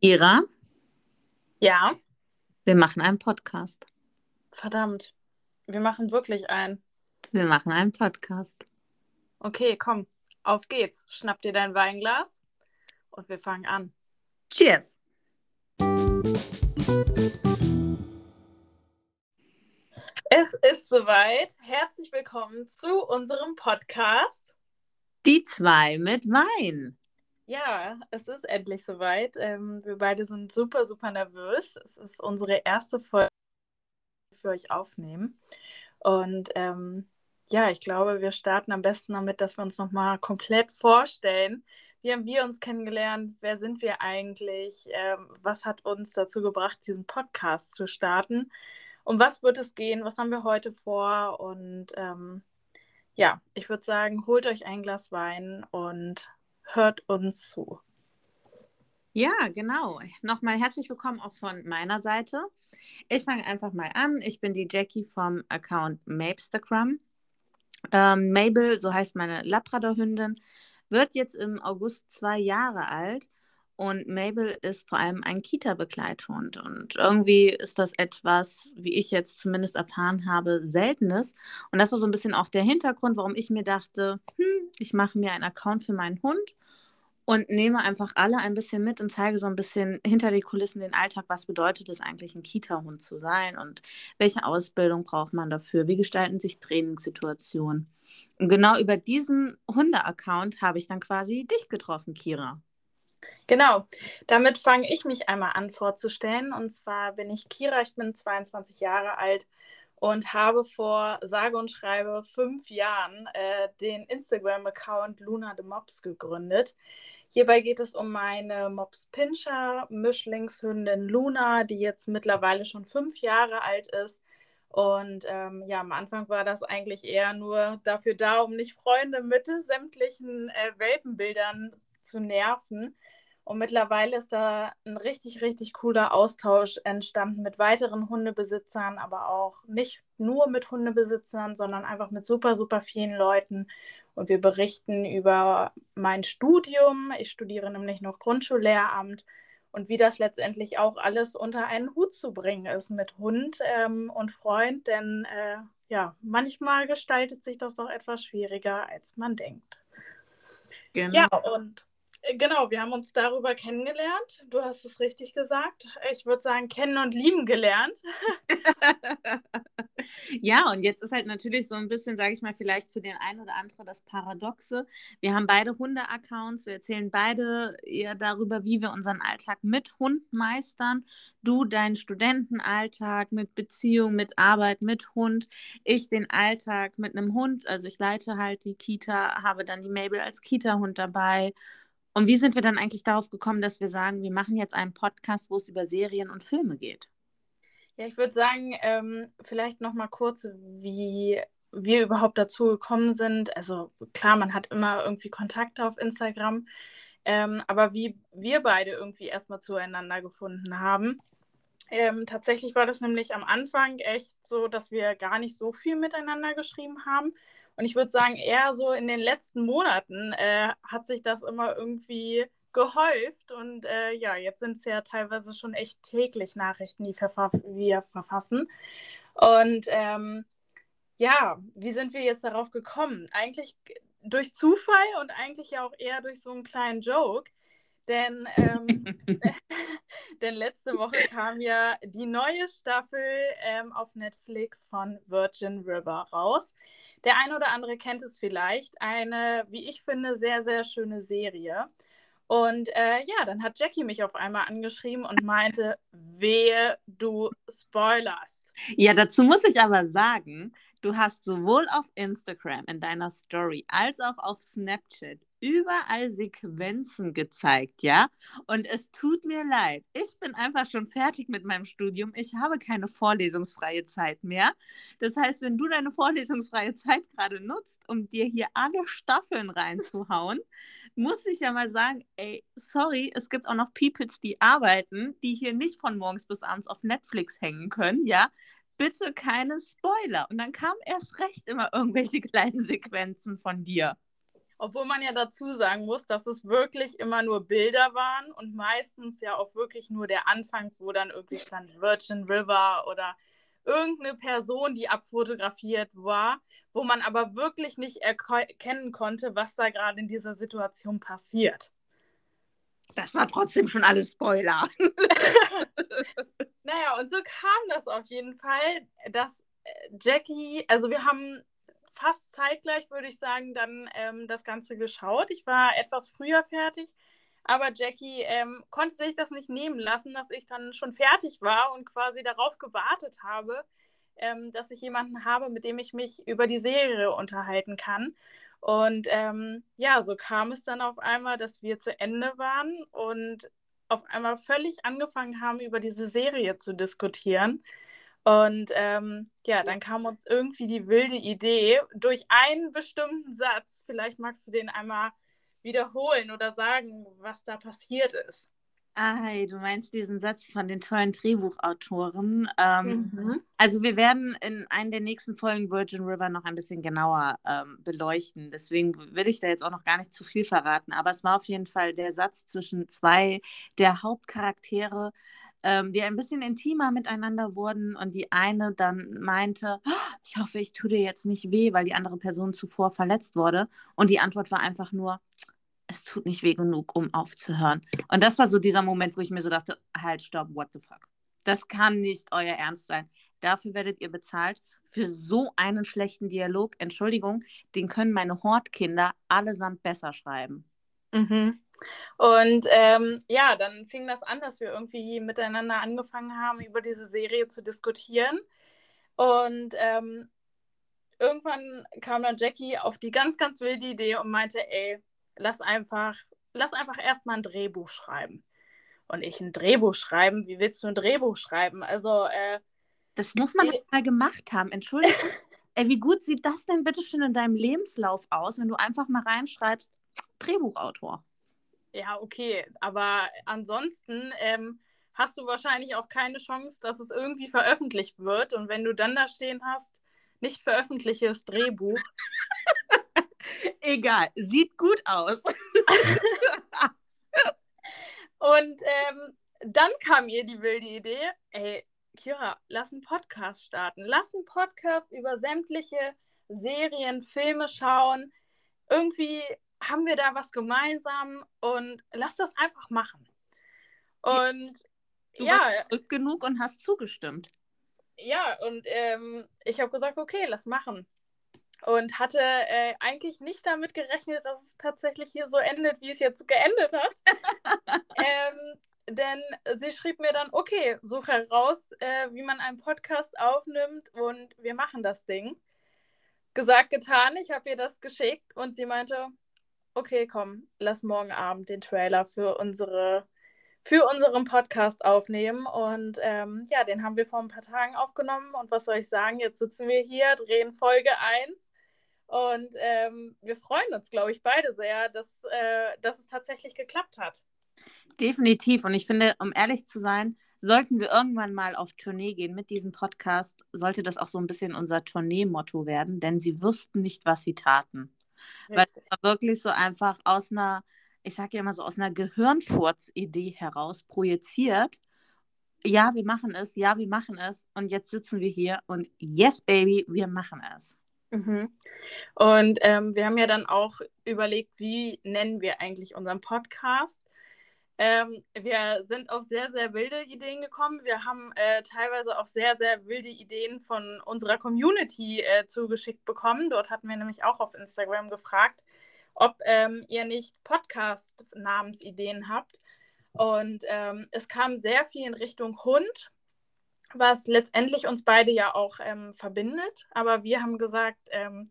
Kira, Ja, wir machen einen Podcast. verdammt. Wir machen wirklich ein. Wir machen einen Podcast. Okay, komm, auf geht's. Schnapp dir dein Weinglas und wir fangen an. Cheers! Es ist soweit. Herzlich willkommen zu unserem Podcast. Die zwei mit Wein. Ja, es ist endlich soweit. Ähm, wir beide sind super, super nervös. Es ist unsere erste Folge für euch aufnehmen. Und ähm, ja, ich glaube, wir starten am besten damit, dass wir uns nochmal komplett vorstellen. Wie haben wir uns kennengelernt? Wer sind wir eigentlich? Ähm, was hat uns dazu gebracht, diesen Podcast zu starten? Um was wird es gehen? Was haben wir heute vor? Und ähm, ja, ich würde sagen, holt euch ein Glas Wein und hört uns zu. Ja, genau. Nochmal herzlich willkommen auch von meiner Seite. Ich fange einfach mal an. Ich bin die Jackie vom Account Mapstagram. Ähm, Mabel, so heißt meine Labrador-Hündin, wird jetzt im August zwei Jahre alt. Und Mabel ist vor allem ein Kita-Begleithund. Und irgendwie ist das etwas, wie ich jetzt zumindest erfahren habe, Seltenes. Und das war so ein bisschen auch der Hintergrund, warum ich mir dachte, hm, ich mache mir einen Account für meinen Hund und nehme einfach alle ein bisschen mit und zeige so ein bisschen hinter die Kulissen den Alltag, was bedeutet es eigentlich, ein Kita-Hund zu sein und welche Ausbildung braucht man dafür, wie gestalten sich Trainingssituationen. Und genau über diesen Hunde-Account habe ich dann quasi dich getroffen, Kira. Genau, damit fange ich mich einmal an vorzustellen. Und zwar bin ich Kira, ich bin 22 Jahre alt und habe vor sage und schreibe fünf Jahren äh, den Instagram-Account Luna the Mops gegründet. Hierbei geht es um meine Mops Pinscher Mischlingshündin Luna, die jetzt mittlerweile schon fünf Jahre alt ist. Und ähm, ja, am Anfang war das eigentlich eher nur dafür da, um nicht Freunde mit sämtlichen äh, Welpenbildern zu nerven. Und mittlerweile ist da ein richtig, richtig cooler Austausch entstanden mit weiteren Hundebesitzern, aber auch nicht nur mit Hundebesitzern, sondern einfach mit super, super vielen Leuten. Und wir berichten über mein Studium. Ich studiere nämlich noch Grundschullehramt und wie das letztendlich auch alles unter einen Hut zu bringen ist mit Hund ähm, und Freund. Denn äh, ja, manchmal gestaltet sich das doch etwas schwieriger, als man denkt. Genau. Ja, und Genau, wir haben uns darüber kennengelernt. Du hast es richtig gesagt. Ich würde sagen, kennen und lieben gelernt. ja, und jetzt ist halt natürlich so ein bisschen, sage ich mal, vielleicht für den einen oder anderen das Paradoxe. Wir haben beide Hunde-Accounts. Wir erzählen beide eher darüber, wie wir unseren Alltag mit Hund meistern. Du deinen Studentenalltag mit Beziehung, mit Arbeit, mit Hund. Ich den Alltag mit einem Hund. Also ich leite halt die Kita, habe dann die Mabel als Kita-Hund dabei. Und wie sind wir dann eigentlich darauf gekommen, dass wir sagen, wir machen jetzt einen Podcast, wo es über Serien und Filme geht? Ja, ich würde sagen, ähm, vielleicht noch mal kurz, wie wir überhaupt dazu gekommen sind. Also klar, man hat immer irgendwie Kontakte auf Instagram, ähm, aber wie wir beide irgendwie erstmal zueinander gefunden haben. Ähm, tatsächlich war das nämlich am Anfang echt so, dass wir gar nicht so viel miteinander geschrieben haben. Und ich würde sagen, eher so in den letzten Monaten äh, hat sich das immer irgendwie gehäuft. Und äh, ja, jetzt sind es ja teilweise schon echt täglich Nachrichten, die wir verfassen. Und ähm, ja, wie sind wir jetzt darauf gekommen? Eigentlich durch Zufall und eigentlich ja auch eher durch so einen kleinen Joke. Denn, ähm, denn letzte Woche kam ja die neue Staffel ähm, auf Netflix von Virgin River raus. Der ein oder andere kennt es vielleicht. Eine, wie ich finde, sehr, sehr schöne Serie. Und äh, ja, dann hat Jackie mich auf einmal angeschrieben und meinte, wehe, du spoilerst. Ja, dazu muss ich aber sagen, du hast sowohl auf Instagram in deiner Story als auch auf Snapchat überall Sequenzen gezeigt, ja? Und es tut mir leid. Ich bin einfach schon fertig mit meinem Studium. Ich habe keine vorlesungsfreie Zeit mehr. Das heißt, wenn du deine vorlesungsfreie Zeit gerade nutzt, um dir hier alle Staffeln reinzuhauen, muss ich ja mal sagen, ey, sorry, es gibt auch noch Peoples, die arbeiten, die hier nicht von morgens bis abends auf Netflix hängen können, ja? Bitte keine Spoiler. Und dann kamen erst recht immer irgendwelche kleinen Sequenzen von dir. Obwohl man ja dazu sagen muss, dass es wirklich immer nur Bilder waren und meistens ja auch wirklich nur der Anfang, wo dann irgendwie stand Virgin River oder irgendeine Person, die abfotografiert war, wo man aber wirklich nicht erkennen konnte, was da gerade in dieser Situation passiert. Das war trotzdem schon alles Spoiler. naja, und so kam das auf jeden Fall, dass äh, Jackie, also wir haben fast zeitgleich, würde ich sagen, dann ähm, das Ganze geschaut. Ich war etwas früher fertig, aber Jackie ähm, konnte sich das nicht nehmen lassen, dass ich dann schon fertig war und quasi darauf gewartet habe, ähm, dass ich jemanden habe, mit dem ich mich über die Serie unterhalten kann. Und ähm, ja, so kam es dann auf einmal, dass wir zu Ende waren und auf einmal völlig angefangen haben, über diese Serie zu diskutieren. Und ähm, ja, dann kam uns irgendwie die wilde Idee durch einen bestimmten Satz. Vielleicht magst du den einmal wiederholen oder sagen, was da passiert ist. Ah, du meinst diesen Satz von den tollen Drehbuchautoren. Ähm, mhm. Also wir werden in einer der nächsten Folgen Virgin River noch ein bisschen genauer ähm, beleuchten. Deswegen will ich da jetzt auch noch gar nicht zu viel verraten. Aber es war auf jeden Fall der Satz zwischen zwei der Hauptcharaktere, ähm, die ein bisschen intimer miteinander wurden und die eine dann meinte, oh, ich hoffe, ich tue dir jetzt nicht weh, weil die andere Person zuvor verletzt wurde. Und die Antwort war einfach nur, es tut nicht weh genug, um aufzuhören. Und das war so dieser Moment, wo ich mir so dachte, halt, stopp, what the fuck. Das kann nicht euer Ernst sein. Dafür werdet ihr bezahlt. Für so einen schlechten Dialog, Entschuldigung, den können meine Hortkinder allesamt besser schreiben. Mhm. Und ähm, ja, dann fing das an, dass wir irgendwie miteinander angefangen haben, über diese Serie zu diskutieren. Und ähm, irgendwann kam dann Jackie auf die ganz, ganz wilde Idee und meinte, ey, lass einfach, lass einfach erstmal ein Drehbuch schreiben. Und ich ein Drehbuch schreiben? Wie willst du ein Drehbuch schreiben? Also, äh, Das muss man ich, mal gemacht haben. Entschuldigung. Ey, wie gut sieht das denn bitte schon in deinem Lebenslauf aus, wenn du einfach mal reinschreibst, Drehbuchautor? Ja, okay. Aber ansonsten ähm, hast du wahrscheinlich auch keine Chance, dass es irgendwie veröffentlicht wird. Und wenn du dann da stehen hast, nicht veröffentliches Drehbuch, Egal, sieht gut aus. und ähm, dann kam ihr die wilde Idee, ey, Kira, lass einen Podcast starten. Lass einen Podcast über sämtliche Serien, Filme schauen. Irgendwie haben wir da was gemeinsam und lass das einfach machen. Und du ja. Warst genug und hast zugestimmt. Ja, und ähm, ich habe gesagt, okay, lass machen und hatte äh, eigentlich nicht damit gerechnet, dass es tatsächlich hier so endet, wie es jetzt geendet hat. ähm, denn sie schrieb mir dann, okay, suche heraus, äh, wie man einen Podcast aufnimmt und wir machen das Ding. Gesagt, getan, ich habe ihr das geschickt und sie meinte, okay, komm, lass morgen Abend den Trailer für unsere für unseren Podcast aufnehmen. Und ähm, ja, den haben wir vor ein paar Tagen aufgenommen. Und was soll ich sagen? Jetzt sitzen wir hier, drehen Folge 1 und ähm, wir freuen uns, glaube ich, beide sehr, dass, äh, dass es tatsächlich geklappt hat. Definitiv. Und ich finde, um ehrlich zu sein, sollten wir irgendwann mal auf Tournee gehen mit diesem Podcast, sollte das auch so ein bisschen unser Tournee-Motto werden, denn sie wussten nicht, was sie taten. Weil es war wirklich so einfach aus einer, ich sage ja immer so, aus einer Gehirnfurz-Idee heraus projiziert. Ja, wir machen es, ja, wir machen es. Und jetzt sitzen wir hier und yes, Baby, wir machen es. Mhm. Und ähm, wir haben ja dann auch überlegt, wie nennen wir eigentlich unseren Podcast. Ähm, wir sind auf sehr, sehr wilde Ideen gekommen. Wir haben äh, teilweise auch sehr, sehr wilde Ideen von unserer Community äh, zugeschickt bekommen. Dort hatten wir nämlich auch auf Instagram gefragt, ob ähm, ihr nicht Podcast-Namensideen habt. Und ähm, es kam sehr viel in Richtung Hund was letztendlich uns beide ja auch ähm, verbindet. Aber wir haben gesagt, ähm,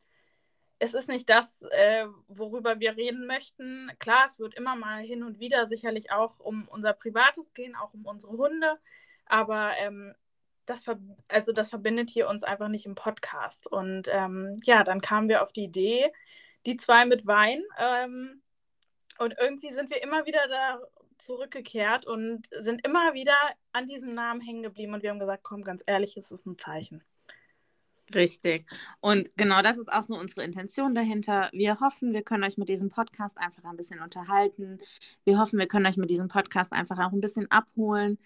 es ist nicht das, äh, worüber wir reden möchten. Klar, es wird immer mal hin und wieder sicherlich auch um unser Privates gehen, auch um unsere Hunde. Aber ähm, das, also das verbindet hier uns einfach nicht im Podcast. Und ähm, ja, dann kamen wir auf die Idee, die zwei mit Wein. Ähm, und irgendwie sind wir immer wieder da zurückgekehrt und sind immer wieder an diesem Namen hängen geblieben und wir haben gesagt, komm, ganz ehrlich, es ist ein Zeichen. Richtig. Und genau das ist auch so unsere Intention dahinter. Wir hoffen, wir können euch mit diesem Podcast einfach ein bisschen unterhalten. Wir hoffen, wir können euch mit diesem Podcast einfach auch ein bisschen abholen.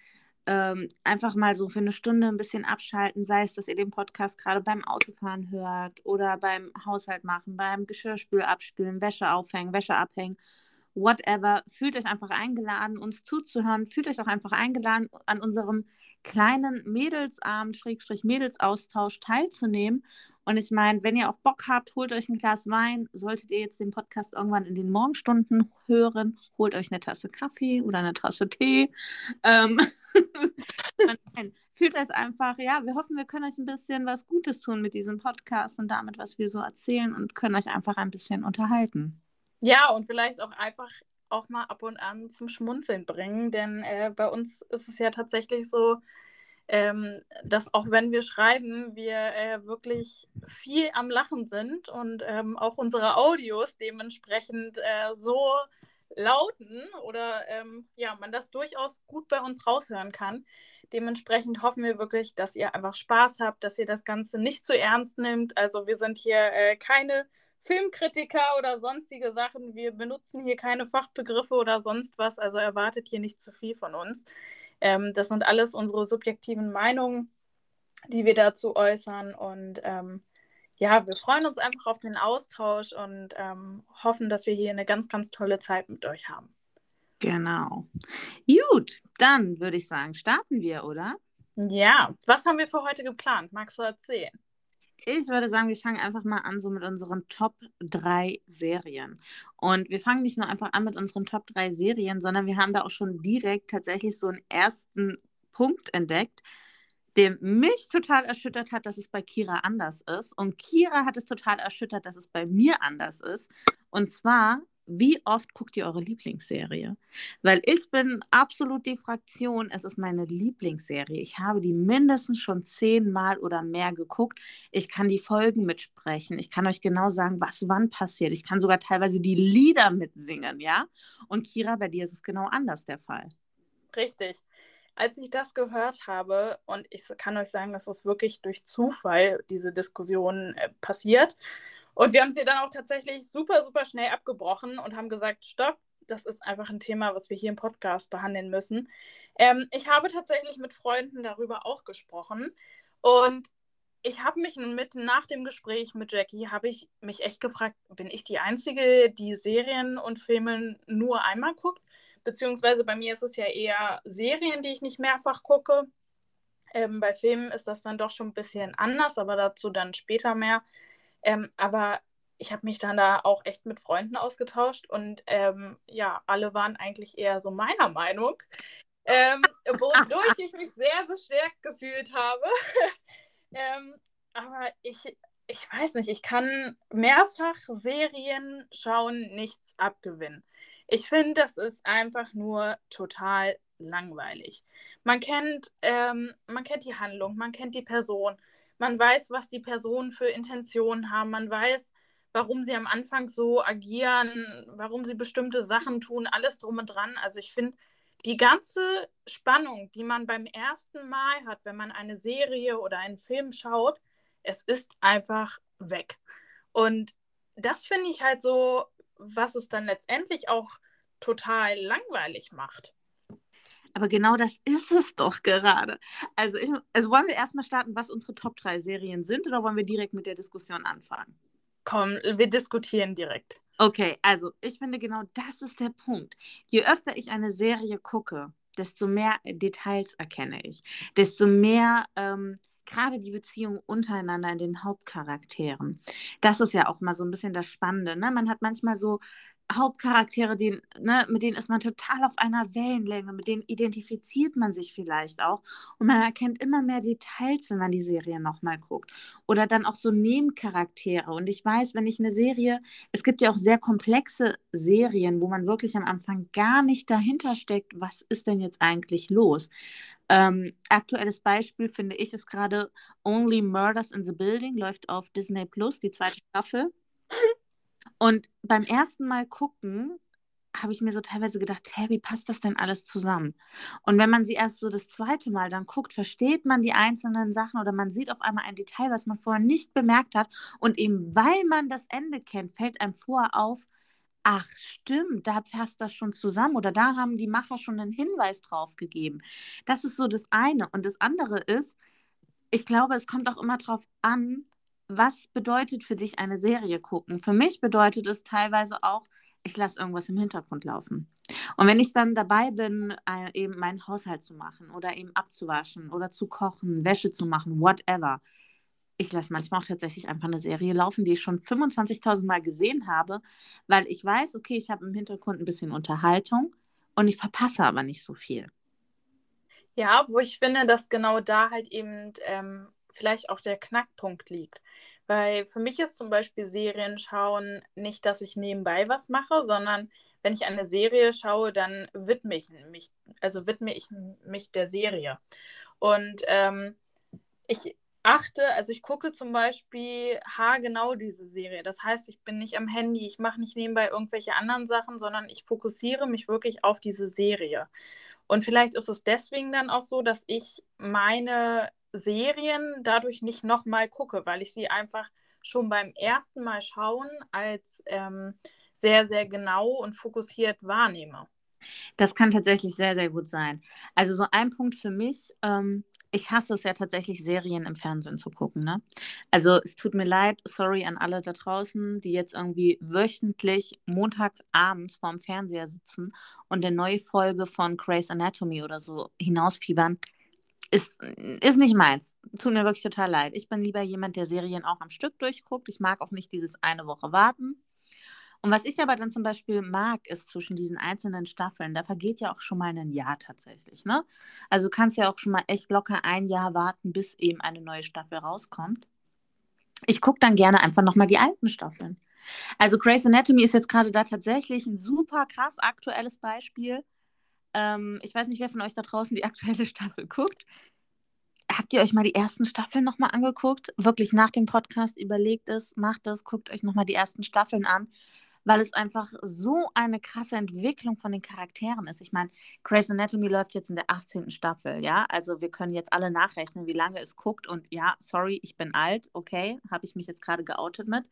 Ähm, einfach mal so für eine Stunde ein bisschen abschalten, sei es, dass ihr den Podcast gerade beim Autofahren hört oder beim Haushalt machen, beim Geschirrspül abspülen, Wäsche aufhängen, Wäsche abhängen whatever. Fühlt euch einfach eingeladen, uns zuzuhören. Fühlt euch auch einfach eingeladen, an unserem kleinen Mädelsabend, Schrägstrich Mädelsaustausch teilzunehmen. Und ich meine, wenn ihr auch Bock habt, holt euch ein Glas Wein. Solltet ihr jetzt den Podcast irgendwann in den Morgenstunden hören, holt euch eine Tasse Kaffee oder eine Tasse Tee. Ähm fühlt euch einfach, ja, wir hoffen, wir können euch ein bisschen was Gutes tun mit diesem Podcast und damit, was wir so erzählen und können euch einfach ein bisschen unterhalten. Ja, und vielleicht auch einfach auch mal ab und an zum Schmunzeln bringen, denn äh, bei uns ist es ja tatsächlich so, ähm, dass auch wenn wir schreiben, wir äh, wirklich viel am Lachen sind und ähm, auch unsere Audios dementsprechend äh, so lauten oder ähm, ja, man das durchaus gut bei uns raushören kann. Dementsprechend hoffen wir wirklich, dass ihr einfach Spaß habt, dass ihr das Ganze nicht zu ernst nimmt. Also wir sind hier äh, keine Filmkritiker oder sonstige Sachen. Wir benutzen hier keine Fachbegriffe oder sonst was, also erwartet hier nicht zu viel von uns. Ähm, das sind alles unsere subjektiven Meinungen, die wir dazu äußern. Und ähm, ja, wir freuen uns einfach auf den Austausch und ähm, hoffen, dass wir hier eine ganz, ganz tolle Zeit mit euch haben. Genau. Gut, dann würde ich sagen, starten wir, oder? Ja, was haben wir für heute geplant? Magst du erzählen? Ich würde sagen, wir fangen einfach mal an so mit unseren Top 3 Serien. Und wir fangen nicht nur einfach an mit unseren Top 3 Serien, sondern wir haben da auch schon direkt tatsächlich so einen ersten Punkt entdeckt, der mich total erschüttert hat, dass es bei Kira anders ist. Und Kira hat es total erschüttert, dass es bei mir anders ist. Und zwar wie oft guckt ihr eure Lieblingsserie? Weil ich bin absolut die Fraktion, es ist meine Lieblingsserie. Ich habe die mindestens schon zehnmal oder mehr geguckt. Ich kann die Folgen mitsprechen. Ich kann euch genau sagen, was wann passiert. Ich kann sogar teilweise die Lieder mitsingen, ja? Und Kira, bei dir ist es genau anders der Fall. Richtig. Als ich das gehört habe, und ich kann euch sagen, dass das wirklich durch Zufall diese Diskussion äh, passiert, und wir haben sie dann auch tatsächlich super, super schnell abgebrochen und haben gesagt, stopp, das ist einfach ein Thema, was wir hier im Podcast behandeln müssen. Ähm, ich habe tatsächlich mit Freunden darüber auch gesprochen und ich habe mich mit nach dem Gespräch mit Jackie habe ich mich echt gefragt, bin ich die einzige, die Serien und Filme nur einmal guckt? Beziehungsweise bei mir ist es ja eher Serien, die ich nicht mehrfach gucke. Ähm, bei Filmen ist das dann doch schon ein bisschen anders, aber dazu dann später mehr. Ähm, aber ich habe mich dann da auch echt mit Freunden ausgetauscht und ähm, ja, alle waren eigentlich eher so meiner Meinung, ähm, wodurch ich mich sehr bestärkt gefühlt habe. ähm, aber ich, ich weiß nicht, ich kann mehrfach Serien schauen, nichts abgewinnen. Ich finde, das ist einfach nur total langweilig. Man kennt, ähm, man kennt die Handlung, man kennt die Person, man weiß, was die Personen für Intentionen haben, man weiß, warum sie am Anfang so agieren, warum sie bestimmte Sachen tun, alles drum und dran. Also ich finde, die ganze Spannung, die man beim ersten Mal hat, wenn man eine Serie oder einen Film schaut, es ist einfach weg. Und das finde ich halt so, was es dann letztendlich auch total langweilig macht. Aber genau das ist es doch gerade. Also, ich, also wollen wir erstmal starten, was unsere Top 3 Serien sind oder wollen wir direkt mit der Diskussion anfangen? Komm, wir diskutieren direkt. Okay, also ich finde genau das ist der Punkt. Je öfter ich eine Serie gucke, desto mehr Details erkenne ich, desto mehr ähm, gerade die Beziehung untereinander in den Hauptcharakteren. Das ist ja auch mal so ein bisschen das Spannende. Ne? Man hat manchmal so Hauptcharaktere, die, ne, mit denen ist man total auf einer Wellenlänge, mit denen identifiziert man sich vielleicht auch. Und man erkennt immer mehr Details, wenn man die Serie nochmal guckt. Oder dann auch so Nebencharaktere. Und ich weiß, wenn ich eine Serie, es gibt ja auch sehr komplexe Serien, wo man wirklich am Anfang gar nicht dahinter steckt, was ist denn jetzt eigentlich los. Ähm, aktuelles Beispiel finde ich ist gerade Only Murders in the Building, läuft auf Disney Plus, die zweite Staffel. Und beim ersten Mal gucken habe ich mir so teilweise gedacht, hä, wie passt das denn alles zusammen? Und wenn man sie erst so das zweite Mal dann guckt, versteht man die einzelnen Sachen oder man sieht auf einmal ein Detail, was man vorher nicht bemerkt hat. Und eben weil man das Ende kennt, fällt einem vorher auf, ach stimmt, da passt das schon zusammen oder da haben die Macher schon einen Hinweis drauf gegeben. Das ist so das eine. Und das andere ist, ich glaube, es kommt auch immer darauf an, was bedeutet für dich eine Serie gucken. Für mich bedeutet es teilweise auch, ich lasse irgendwas im Hintergrund laufen. Und wenn ich dann dabei bin, äh, eben meinen Haushalt zu machen oder eben abzuwaschen oder zu kochen, Wäsche zu machen, whatever, ich lasse manchmal auch tatsächlich einfach eine Serie laufen, die ich schon 25.000 Mal gesehen habe, weil ich weiß, okay, ich habe im Hintergrund ein bisschen Unterhaltung und ich verpasse aber nicht so viel. Ja, wo ich finde, dass genau da halt eben ähm, vielleicht auch der Knackpunkt liegt. Weil für mich ist zum Beispiel Serien schauen nicht, dass ich nebenbei was mache, sondern wenn ich eine Serie schaue, dann widme ich mich, also widme ich mich der Serie. Und ähm, ich achte, also ich gucke zum Beispiel haargenau diese Serie. Das heißt, ich bin nicht am Handy, ich mache nicht nebenbei irgendwelche anderen Sachen, sondern ich fokussiere mich wirklich auf diese Serie. Und vielleicht ist es deswegen dann auch so, dass ich meine Serien dadurch nicht nochmal gucke, weil ich sie einfach schon beim ersten Mal schauen als ähm, sehr, sehr genau und fokussiert wahrnehme. Das kann tatsächlich sehr, sehr gut sein. Also so ein Punkt für mich, ähm, ich hasse es ja tatsächlich, Serien im Fernsehen zu gucken. Ne? Also es tut mir leid, sorry an alle da draußen, die jetzt irgendwie wöchentlich montags abends vorm Fernseher sitzen und eine neue Folge von Grey's Anatomy oder so hinausfiebern. Ist, ist nicht meins. Tut mir wirklich total leid. Ich bin lieber jemand, der Serien auch am Stück durchguckt. Ich mag auch nicht dieses eine Woche warten. Und was ich aber dann zum Beispiel mag, ist zwischen diesen einzelnen Staffeln, da vergeht ja auch schon mal ein Jahr tatsächlich. Ne? Also du kannst ja auch schon mal echt locker ein Jahr warten, bis eben eine neue Staffel rauskommt. Ich gucke dann gerne einfach nochmal die alten Staffeln. Also Grey's Anatomy ist jetzt gerade da tatsächlich ein super krass aktuelles Beispiel. Ähm, ich weiß nicht, wer von euch da draußen die aktuelle Staffel guckt. Habt ihr euch mal die ersten Staffeln nochmal angeguckt? Wirklich nach dem Podcast überlegt es, macht es, guckt euch nochmal die ersten Staffeln an weil es einfach so eine krasse Entwicklung von den Charakteren ist. Ich meine, Grey's Anatomy läuft jetzt in der 18. Staffel, ja? Also wir können jetzt alle nachrechnen, wie lange es guckt und ja, sorry, ich bin alt, okay, habe ich mich jetzt gerade geoutet mit.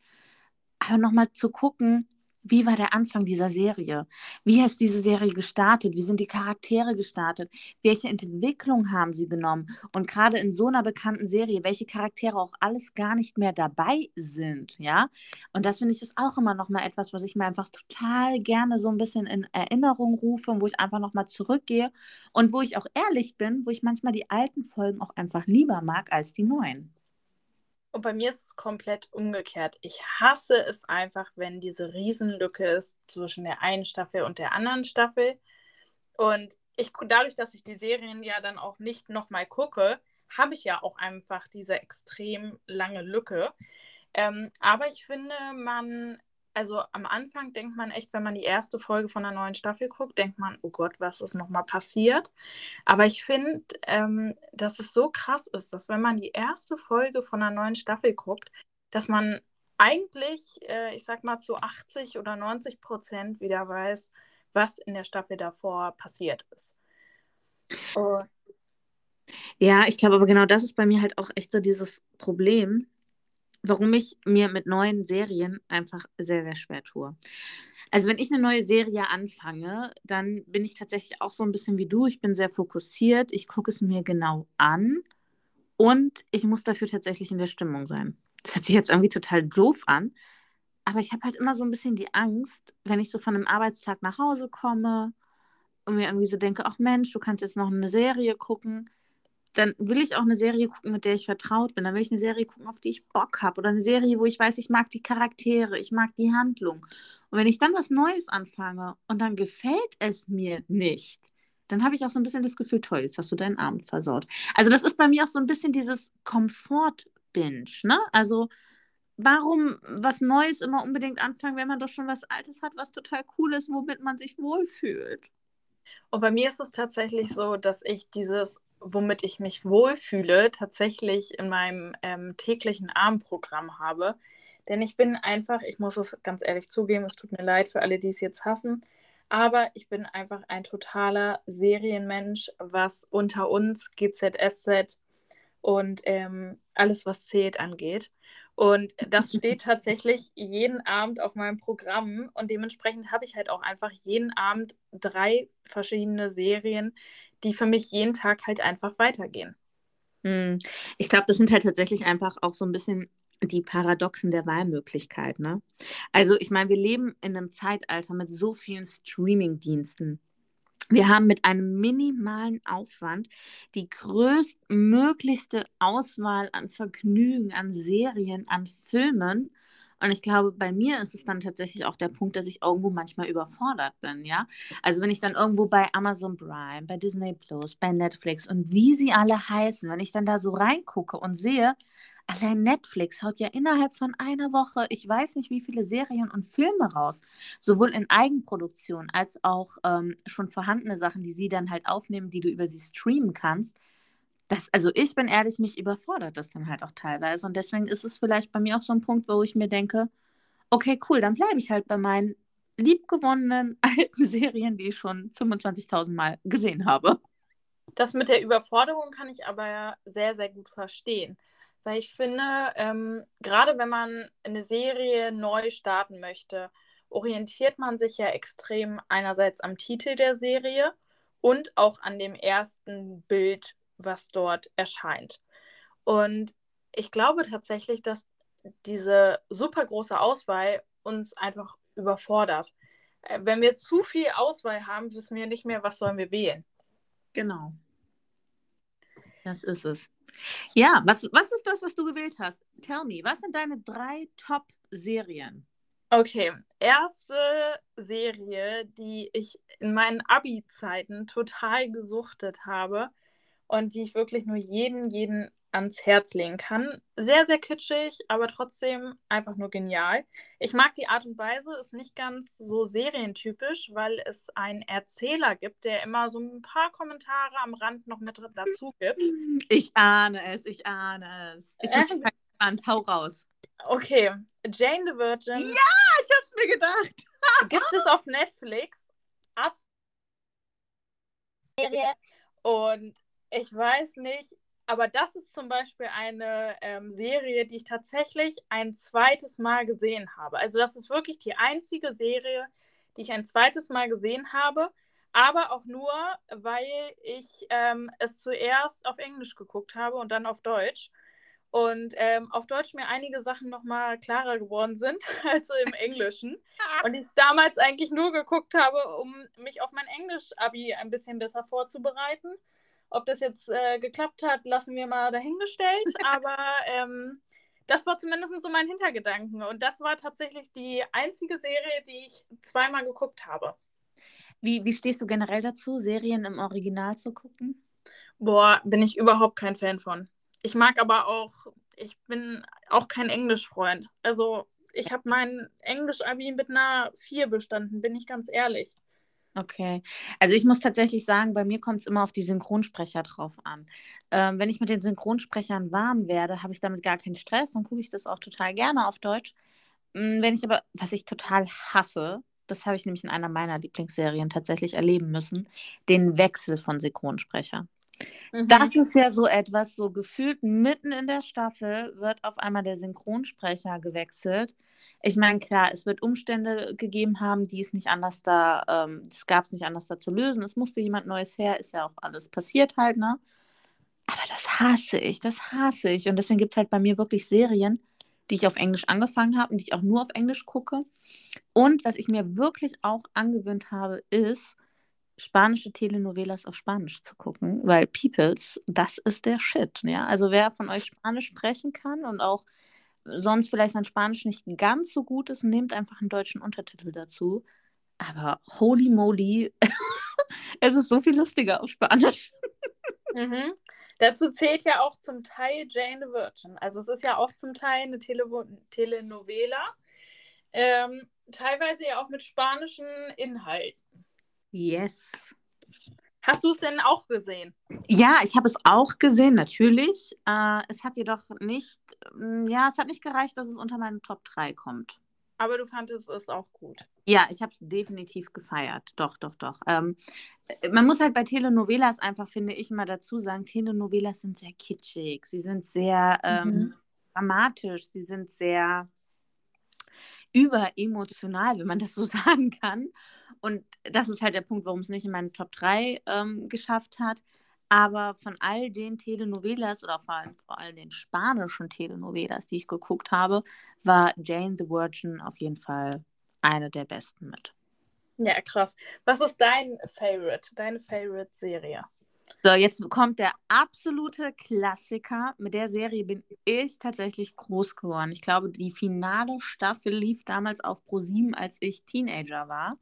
Aber nochmal zu gucken, wie war der Anfang dieser Serie? Wie ist diese Serie gestartet? Wie sind die Charaktere gestartet? Welche Entwicklung haben sie genommen? Und gerade in so einer bekannten Serie, welche Charaktere auch alles gar nicht mehr dabei sind, ja? Und das finde ich ist auch immer noch mal etwas, was ich mir einfach total gerne so ein bisschen in Erinnerung rufe und wo ich einfach noch mal zurückgehe und wo ich auch ehrlich bin, wo ich manchmal die alten Folgen auch einfach lieber mag als die neuen. Und bei mir ist es komplett umgekehrt. Ich hasse es einfach, wenn diese Riesenlücke ist zwischen der einen Staffel und der anderen Staffel. Und ich, dadurch, dass ich die Serien ja dann auch nicht nochmal gucke, habe ich ja auch einfach diese extrem lange Lücke. Ähm, aber ich finde, man also am Anfang denkt man echt, wenn man die erste Folge von der neuen Staffel guckt, denkt man, oh Gott, was ist nochmal passiert? Aber ich finde, ähm, dass es so krass ist, dass wenn man die erste Folge von der neuen Staffel guckt, dass man eigentlich, äh, ich sag mal, zu 80 oder 90 Prozent wieder weiß, was in der Staffel davor passiert ist. Oh. Ja, ich glaube aber genau das ist bei mir halt auch echt so dieses Problem, warum ich mir mit neuen Serien einfach sehr, sehr schwer tue. Also wenn ich eine neue Serie anfange, dann bin ich tatsächlich auch so ein bisschen wie du. Ich bin sehr fokussiert, ich gucke es mir genau an und ich muss dafür tatsächlich in der Stimmung sein. Das hört sich jetzt irgendwie total doof an, aber ich habe halt immer so ein bisschen die Angst, wenn ich so von einem Arbeitstag nach Hause komme und mir irgendwie so denke, ach Mensch, du kannst jetzt noch eine Serie gucken dann will ich auch eine Serie gucken, mit der ich vertraut bin. Dann will ich eine Serie gucken, auf die ich Bock habe. Oder eine Serie, wo ich weiß, ich mag die Charaktere, ich mag die Handlung. Und wenn ich dann was Neues anfange und dann gefällt es mir nicht, dann habe ich auch so ein bisschen das Gefühl, toll, jetzt hast du deinen Abend versaut. Also das ist bei mir auch so ein bisschen dieses Komfort-Binge, ne? Also warum was Neues immer unbedingt anfangen, wenn man doch schon was Altes hat, was total cool ist, womit man sich wohlfühlt? Und bei mir ist es tatsächlich so, dass ich dieses womit ich mich wohlfühle, tatsächlich in meinem ähm, täglichen Armprogramm habe. Denn ich bin einfach, ich muss es ganz ehrlich zugeben, es tut mir leid für alle, die es jetzt hassen, Aber ich bin einfach ein totaler Serienmensch, was unter uns GZSZ und ähm, alles, was zählt, angeht. Und das steht tatsächlich jeden Abend auf meinem Programm und dementsprechend habe ich halt auch einfach jeden Abend drei verschiedene Serien, die für mich jeden Tag halt einfach weitergehen. Hm. Ich glaube, das sind halt tatsächlich einfach auch so ein bisschen die Paradoxen der Wahlmöglichkeit. Ne? Also ich meine, wir leben in einem Zeitalter mit so vielen Streaming-Diensten. Wir haben mit einem minimalen Aufwand die größtmöglichste Auswahl an Vergnügen, an Serien, an Filmen. Und ich glaube, bei mir ist es dann tatsächlich auch der Punkt, dass ich irgendwo manchmal überfordert bin, ja. Also wenn ich dann irgendwo bei Amazon Prime, bei Disney Plus, bei Netflix und wie sie alle heißen, wenn ich dann da so reingucke und sehe, Allein Netflix haut ja innerhalb von einer Woche, ich weiß nicht wie viele Serien und Filme raus, sowohl in Eigenproduktion als auch ähm, schon vorhandene Sachen, die sie dann halt aufnehmen, die du über sie streamen kannst. Das, also ich bin ehrlich, mich überfordert das dann halt auch teilweise. Und deswegen ist es vielleicht bei mir auch so ein Punkt, wo ich mir denke, okay, cool, dann bleibe ich halt bei meinen liebgewonnenen alten Serien, die ich schon 25.000 Mal gesehen habe. Das mit der Überforderung kann ich aber sehr, sehr gut verstehen. Weil ich finde, ähm, gerade wenn man eine Serie neu starten möchte, orientiert man sich ja extrem einerseits am Titel der Serie und auch an dem ersten Bild, was dort erscheint. Und ich glaube tatsächlich, dass diese super große Auswahl uns einfach überfordert. Äh, wenn wir zu viel Auswahl haben, wissen wir nicht mehr, was sollen wir wählen. Genau. Das ist es. Ja, was, was ist das, was du gewählt hast? Tell me, was sind deine drei Top-Serien? Okay, erste Serie, die ich in meinen Abi-Zeiten total gesuchtet habe und die ich wirklich nur jeden, jeden ans Herz legen kann. Sehr, sehr kitschig, aber trotzdem einfach nur genial. Ich mag die Art und Weise, ist nicht ganz so serientypisch, weil es einen Erzähler gibt, der immer so ein paar Kommentare am Rand noch mit dazu gibt. Ich ahne es, ich ahne es. Ich bin äh, gespannt, hau raus. Okay, Jane the Virgin. Ja, ich hab's mir gedacht. gibt es auf Netflix. Ab und ich weiß nicht, aber das ist zum Beispiel eine ähm, Serie, die ich tatsächlich ein zweites Mal gesehen habe. Also das ist wirklich die einzige Serie, die ich ein zweites Mal gesehen habe. Aber auch nur, weil ich ähm, es zuerst auf Englisch geguckt habe und dann auf Deutsch. Und ähm, auf Deutsch mir einige Sachen nochmal klarer geworden sind als so im Englischen. Und ich es damals eigentlich nur geguckt habe, um mich auf mein Englisch-Abi ein bisschen besser vorzubereiten. Ob das jetzt äh, geklappt hat, lassen wir mal dahingestellt. Aber ähm, das war zumindest so mein Hintergedanken. Und das war tatsächlich die einzige Serie, die ich zweimal geguckt habe. Wie, wie stehst du generell dazu, Serien im Original zu gucken? Boah, bin ich überhaupt kein Fan von. Ich mag aber auch, ich bin auch kein Englischfreund. Also ich habe mein Englisch-Abi mit einer 4 bestanden, bin ich ganz ehrlich. Okay. Also ich muss tatsächlich sagen, bei mir kommt es immer auf die Synchronsprecher drauf an. Ähm, wenn ich mit den Synchronsprechern warm werde, habe ich damit gar keinen Stress, dann gucke ich das auch total gerne auf Deutsch. Mm, wenn ich aber, was ich total hasse, das habe ich nämlich in einer meiner Lieblingsserien tatsächlich erleben müssen, den Wechsel von Synchronsprecher. Mhm. Das ist ja so etwas, so gefühlt mitten in der Staffel wird auf einmal der Synchronsprecher gewechselt. Ich meine, klar, es wird Umstände gegeben haben, die es nicht anders da, ähm, das gab es nicht anders da zu lösen. Es musste jemand Neues her, ist ja auch alles passiert halt, ne? Aber das hasse ich, das hasse ich. Und deswegen gibt es halt bei mir wirklich Serien, die ich auf Englisch angefangen habe und die ich auch nur auf Englisch gucke. Und was ich mir wirklich auch angewöhnt habe, ist, spanische Telenovelas auf Spanisch zu gucken, weil Peoples, das ist der Shit. Ja? Also wer von euch Spanisch sprechen kann und auch sonst vielleicht sein Spanisch nicht ganz so gut ist, nehmt einfach einen deutschen Untertitel dazu. Aber holy moly, es ist so viel lustiger auf Spanisch. mhm. Dazu zählt ja auch zum Teil Jane the Virgin. Also es ist ja auch zum Teil eine Tele Telenovela. Ähm, teilweise ja auch mit spanischen Inhalten. Yes. Hast du es denn auch gesehen? Ja, ich habe es auch gesehen, natürlich. Äh, es hat jedoch nicht, mm, ja, es hat nicht gereicht, dass es unter meine Top 3 kommt. aber du fandest es auch gut. Ja, ich habe es definitiv gefeiert. Doch, doch, doch. Ähm, äh, man muss halt bei Telenovelas einfach, finde ich, mal dazu sagen, Telenovelas sind sehr kitschig. Sie sind sehr ähm, mhm. dramatisch. Sie sind sehr überemotional, wenn man das so sagen kann. Und das ist halt der Punkt, warum es nicht in meine Top 3 ähm, geschafft hat. Aber von all den Telenovelas oder vor allem vor allem den spanischen Telenovelas, die ich geguckt habe, war Jane the Virgin auf jeden Fall eine der besten mit. Ja, krass. Was ist dein Favorite, deine Favorite-Serie? So, jetzt kommt der absolute Klassiker. Mit der Serie bin ich tatsächlich groß geworden. Ich glaube, die finale Staffel lief damals auf Pro7, als ich Teenager war.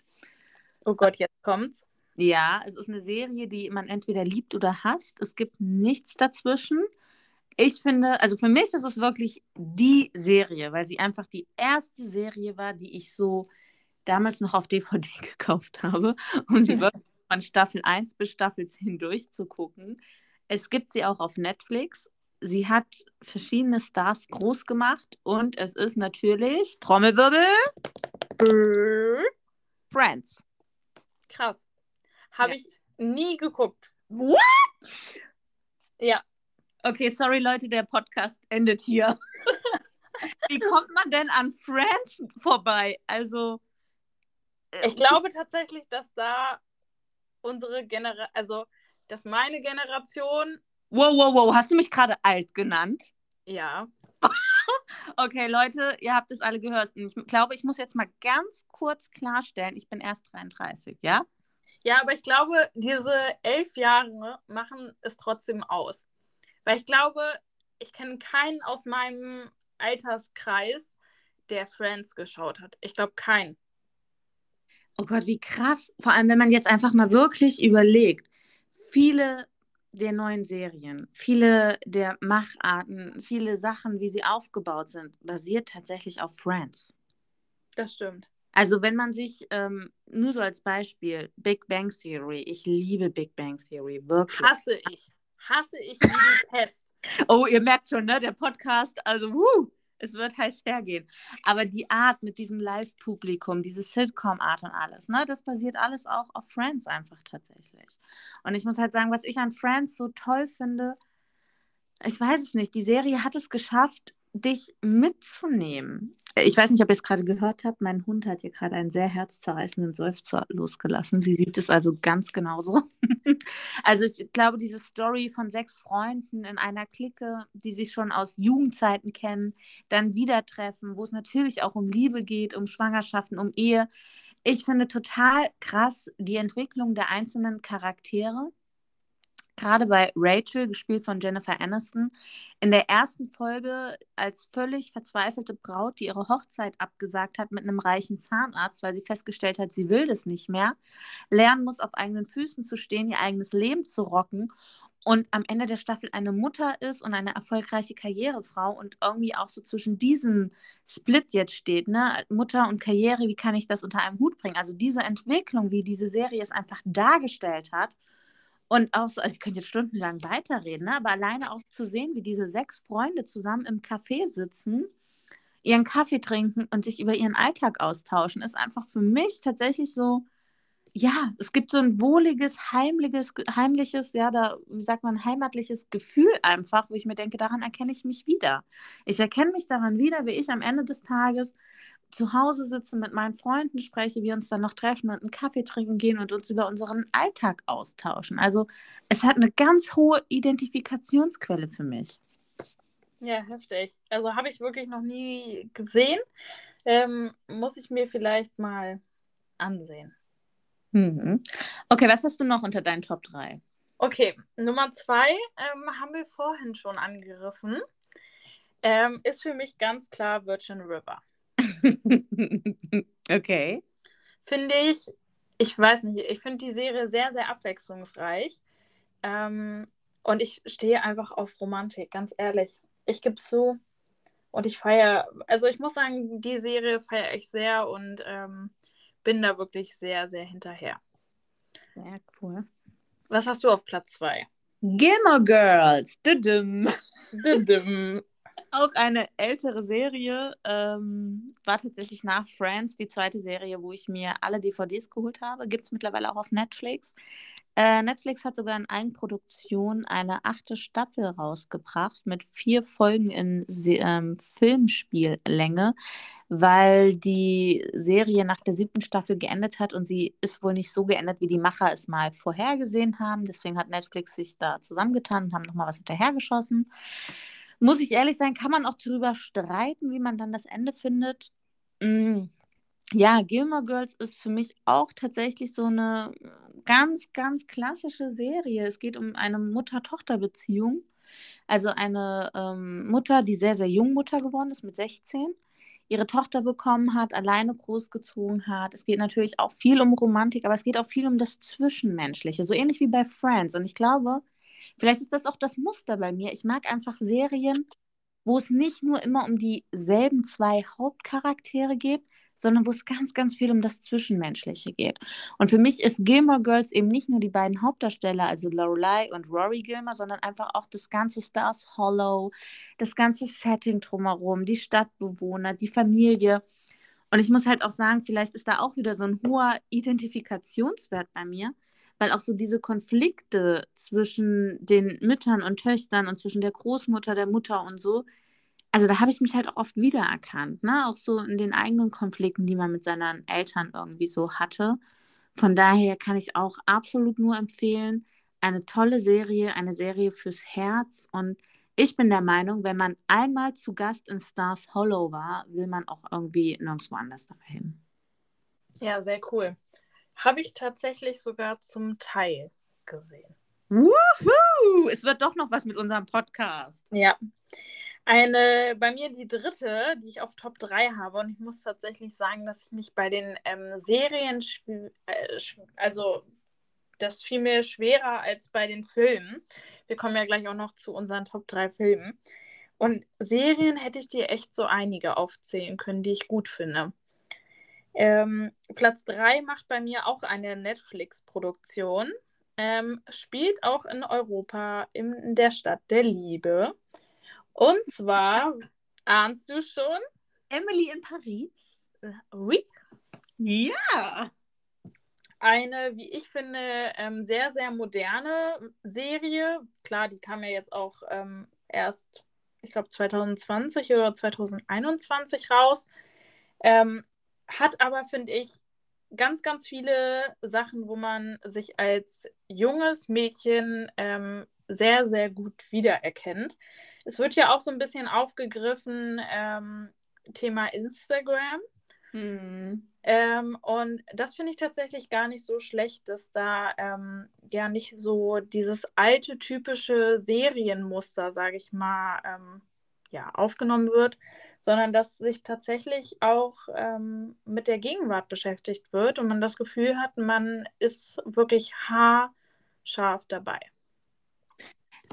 Oh Gott, jetzt kommt's. Ja, es ist eine Serie, die man entweder liebt oder hasst. Es gibt nichts dazwischen. Ich finde, also für mich ist es wirklich die Serie, weil sie einfach die erste Serie war, die ich so damals noch auf DVD gekauft habe, um sie wirklich von Staffel 1 bis Staffel 10 durchzugucken. Es gibt sie auch auf Netflix. Sie hat verschiedene Stars groß gemacht und es ist natürlich Trommelwirbel Friends. Krass. Habe ja. ich nie geguckt. What? Ja. Okay, sorry Leute, der Podcast endet hier. Wie kommt man denn an Friends vorbei? Also. Ich glaube tatsächlich, dass da unsere Generation, also dass meine Generation. Wow, wow, wow, hast du mich gerade alt genannt? Ja. okay, Leute, ihr habt es alle gehört. Ich glaube, ich muss jetzt mal ganz kurz klarstellen, ich bin erst 33, ja? Ja, aber ich glaube, diese elf Jahre machen es trotzdem aus. Weil ich glaube, ich kenne keinen aus meinem Alterskreis, der Friends geschaut hat. Ich glaube keinen. Oh Gott, wie krass. Vor allem, wenn man jetzt einfach mal wirklich überlegt. Viele der neuen Serien, viele der Macharten, viele Sachen, wie sie aufgebaut sind, basiert tatsächlich auf Friends. Das stimmt. Also wenn man sich, ähm, nur so als Beispiel, Big Bang Theory, ich liebe Big Bang Theory, wirklich. Hasse ich. Hasse ich wie die Pest. oh, ihr merkt schon, ne, der Podcast, also, wuh, es wird heiß hergehen. Aber die Art mit diesem Live-Publikum, diese Sitcom-Art und alles, ne, das basiert alles auch auf Friends einfach tatsächlich. Und ich muss halt sagen, was ich an Friends so toll finde, ich weiß es nicht, die Serie hat es geschafft, dich mitzunehmen. Ich weiß nicht, ob ihr es gerade gehört habt. Mein Hund hat hier gerade einen sehr herzzerreißenden Seufzer losgelassen. Sie sieht es also ganz genauso. also ich glaube, diese Story von sechs Freunden in einer Clique, die sich schon aus Jugendzeiten kennen, dann wieder treffen, wo es natürlich auch um Liebe geht, um Schwangerschaften, um Ehe. Ich finde total krass die Entwicklung der einzelnen Charaktere gerade bei Rachel, gespielt von Jennifer Aniston, in der ersten Folge als völlig verzweifelte Braut, die ihre Hochzeit abgesagt hat mit einem reichen Zahnarzt, weil sie festgestellt hat, sie will das nicht mehr, lernen muss, auf eigenen Füßen zu stehen, ihr eigenes Leben zu rocken und am Ende der Staffel eine Mutter ist und eine erfolgreiche Karrierefrau und irgendwie auch so zwischen diesem Split jetzt steht, ne? Mutter und Karriere, wie kann ich das unter einem Hut bringen? Also diese Entwicklung, wie diese Serie es einfach dargestellt hat, und auch so, also ich könnte jetzt stundenlang weiterreden, ne? aber alleine auch zu sehen, wie diese sechs Freunde zusammen im Café sitzen, ihren Kaffee trinken und sich über ihren Alltag austauschen, ist einfach für mich tatsächlich so, ja, es gibt so ein wohliges, heimliches, heimliches, ja, da, wie sagt man, heimatliches Gefühl einfach, wo ich mir denke, daran erkenne ich mich wieder. Ich erkenne mich daran wieder, wie ich am Ende des Tages zu Hause sitze, mit meinen Freunden spreche, wir uns dann noch treffen und einen Kaffee trinken gehen und uns über unseren Alltag austauschen. Also es hat eine ganz hohe Identifikationsquelle für mich. Ja, heftig. Also habe ich wirklich noch nie gesehen. Ähm, muss ich mir vielleicht mal ansehen. Mhm. Okay, was hast du noch unter deinen Top 3? Okay, Nummer 2 ähm, haben wir vorhin schon angerissen. Ähm, ist für mich ganz klar Virgin River. okay. Finde ich, ich weiß nicht, ich finde die Serie sehr, sehr abwechslungsreich. Ähm, und ich stehe einfach auf Romantik, ganz ehrlich. Ich gebe zu. Und ich feiere, also ich muss sagen, die Serie feiere ich sehr und ähm, bin da wirklich sehr, sehr hinterher. Sehr cool. Was hast du auf Platz 2? Gilmore Girls. Düdüm. Düdüm. Auch eine ältere Serie. Ähm, war tatsächlich nach Friends die zweite Serie, wo ich mir alle DVDs geholt habe. Gibt es mittlerweile auch auf Netflix. Äh, Netflix hat sogar in Eigenproduktion eine achte Staffel rausgebracht mit vier Folgen in ähm, Filmspiellänge, weil die Serie nach der siebten Staffel geendet hat und sie ist wohl nicht so geendet, wie die Macher es mal vorhergesehen haben. Deswegen hat Netflix sich da zusammengetan und haben nochmal was hinterhergeschossen. Muss ich ehrlich sein, kann man auch darüber streiten, wie man dann das Ende findet. Mm. Ja, Gilmore Girls ist für mich auch tatsächlich so eine ganz, ganz klassische Serie. Es geht um eine Mutter-Tochter-Beziehung. Also eine ähm, Mutter, die sehr, sehr jung Mutter geworden ist, mit 16, ihre Tochter bekommen hat, alleine großgezogen hat. Es geht natürlich auch viel um Romantik, aber es geht auch viel um das Zwischenmenschliche, so ähnlich wie bei Friends. Und ich glaube, Vielleicht ist das auch das Muster bei mir. Ich mag einfach Serien, wo es nicht nur immer um dieselben zwei Hauptcharaktere geht, sondern wo es ganz, ganz viel um das Zwischenmenschliche geht. Und für mich ist Gilmore Girls eben nicht nur die beiden Hauptdarsteller, also Lorelei und Rory Gilmore, sondern einfach auch das ganze Stars Hollow, das ganze Setting drumherum, die Stadtbewohner, die Familie. Und ich muss halt auch sagen, vielleicht ist da auch wieder so ein hoher Identifikationswert bei mir, weil auch so diese Konflikte zwischen den Müttern und Töchtern und zwischen der Großmutter, der Mutter und so, also da habe ich mich halt auch oft wiedererkannt, ne? Auch so in den eigenen Konflikten, die man mit seinen Eltern irgendwie so hatte. Von daher kann ich auch absolut nur empfehlen, eine tolle Serie, eine Serie fürs Herz und ich bin der Meinung, wenn man einmal zu Gast in Stars Hollow war, will man auch irgendwie nirgendwo anders dahin. Ja, sehr cool. Habe ich tatsächlich sogar zum Teil gesehen. Wuhu! Es wird doch noch was mit unserem Podcast. Ja. Eine, bei mir die dritte, die ich auf Top 3 habe. Und ich muss tatsächlich sagen, dass ich mich bei den ähm, Serien, äh, also das fiel mir schwerer als bei den Filmen. Wir kommen ja gleich auch noch zu unseren Top 3 Filmen. Und Serien hätte ich dir echt so einige aufzählen können, die ich gut finde. Ähm, Platz 3 macht bei mir auch eine Netflix-Produktion. Ähm, spielt auch in Europa, in der Stadt der Liebe. Und zwar, ahnst du schon? Emily in Paris. Oui. Ja. Eine, wie ich finde, ähm, sehr, sehr moderne Serie. Klar, die kam ja jetzt auch ähm, erst, ich glaube, 2020 oder 2021 raus. Ähm, hat aber, finde ich, ganz, ganz viele Sachen, wo man sich als junges Mädchen ähm, sehr, sehr gut wiedererkennt. Es wird ja auch so ein bisschen aufgegriffen, ähm, Thema Instagram. Hm. Ähm, und das finde ich tatsächlich gar nicht so schlecht, dass da ähm, ja nicht so dieses alte typische Serienmuster, sage ich mal, ähm, ja, aufgenommen wird, sondern dass sich tatsächlich auch ähm, mit der Gegenwart beschäftigt wird und man das Gefühl hat, man ist wirklich haarscharf dabei.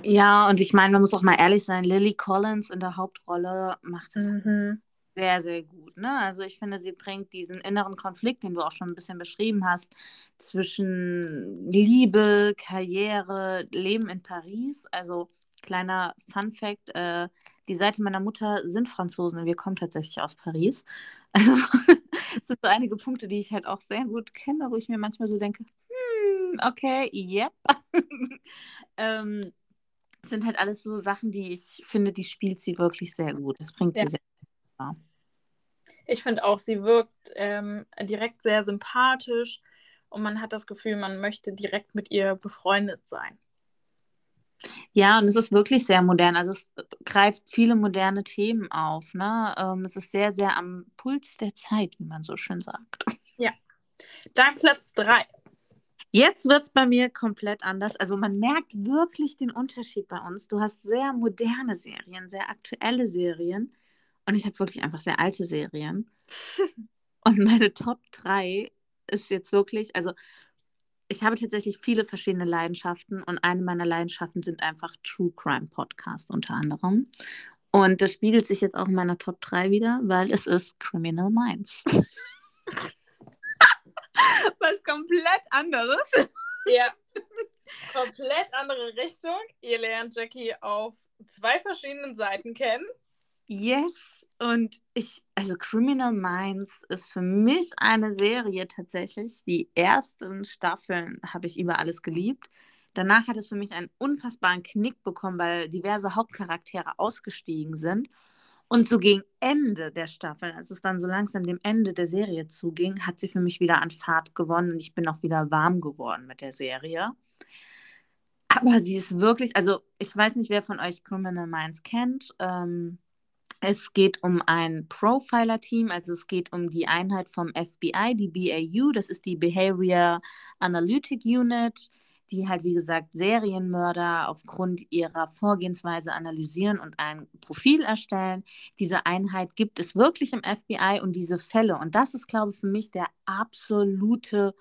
Ja, und ich meine, man muss auch mal ehrlich sein, Lily Collins in der Hauptrolle macht es mhm. sehr, sehr gut. Ne? Also ich finde, sie bringt diesen inneren Konflikt, den du auch schon ein bisschen beschrieben hast, zwischen Liebe, Karriere, Leben in Paris. Also kleiner Fun Fact, äh, die Seite meiner Mutter sind Franzosen und wir kommen tatsächlich aus Paris. Also es sind so einige Punkte, die ich halt auch sehr gut kenne, wo ich mir manchmal so denke, hm, okay, yep. ähm, sind halt alles so Sachen, die ich finde, die spielt sie wirklich sehr gut. Das bringt ja. sie sehr gut. Ich finde auch, sie wirkt ähm, direkt sehr sympathisch und man hat das Gefühl, man möchte direkt mit ihr befreundet sein. Ja, und es ist wirklich sehr modern. Also es greift viele moderne Themen auf. Ne? Ähm, es ist sehr, sehr am Puls der Zeit, wie man so schön sagt. Ja. Dann Platz 3. Jetzt wird es bei mir komplett anders. Also man merkt wirklich den Unterschied bei uns. Du hast sehr moderne Serien, sehr aktuelle Serien. Und ich habe wirklich einfach sehr alte Serien. und meine Top 3 ist jetzt wirklich, also ich habe tatsächlich viele verschiedene Leidenschaften und eine meiner Leidenschaften sind einfach True Crime Podcasts unter anderem. Und das spiegelt sich jetzt auch in meiner Top 3 wieder, weil es ist Criminal Minds. Was komplett anderes. Ja. Komplett andere Richtung. Ihr lernt Jackie auf zwei verschiedenen Seiten kennen. Yes. Und ich, also Criminal Minds ist für mich eine Serie tatsächlich. Die ersten Staffeln habe ich über alles geliebt. Danach hat es für mich einen unfassbaren Knick bekommen, weil diverse Hauptcharaktere ausgestiegen sind. Und so gegen Ende der Staffel, als es dann so langsam dem Ende der Serie zuging, hat sie für mich wieder an Fahrt gewonnen und ich bin auch wieder warm geworden mit der Serie. Aber sie ist wirklich, also ich weiß nicht, wer von euch Criminal Minds kennt. Ähm, es geht um ein Profiler-Team, also es geht um die Einheit vom FBI, die BAU, das ist die Behavior Analytic Unit die halt, wie gesagt, Serienmörder aufgrund ihrer Vorgehensweise analysieren und ein Profil erstellen. Diese Einheit gibt es wirklich im FBI und diese Fälle. Und das ist, glaube ich, für mich der absolute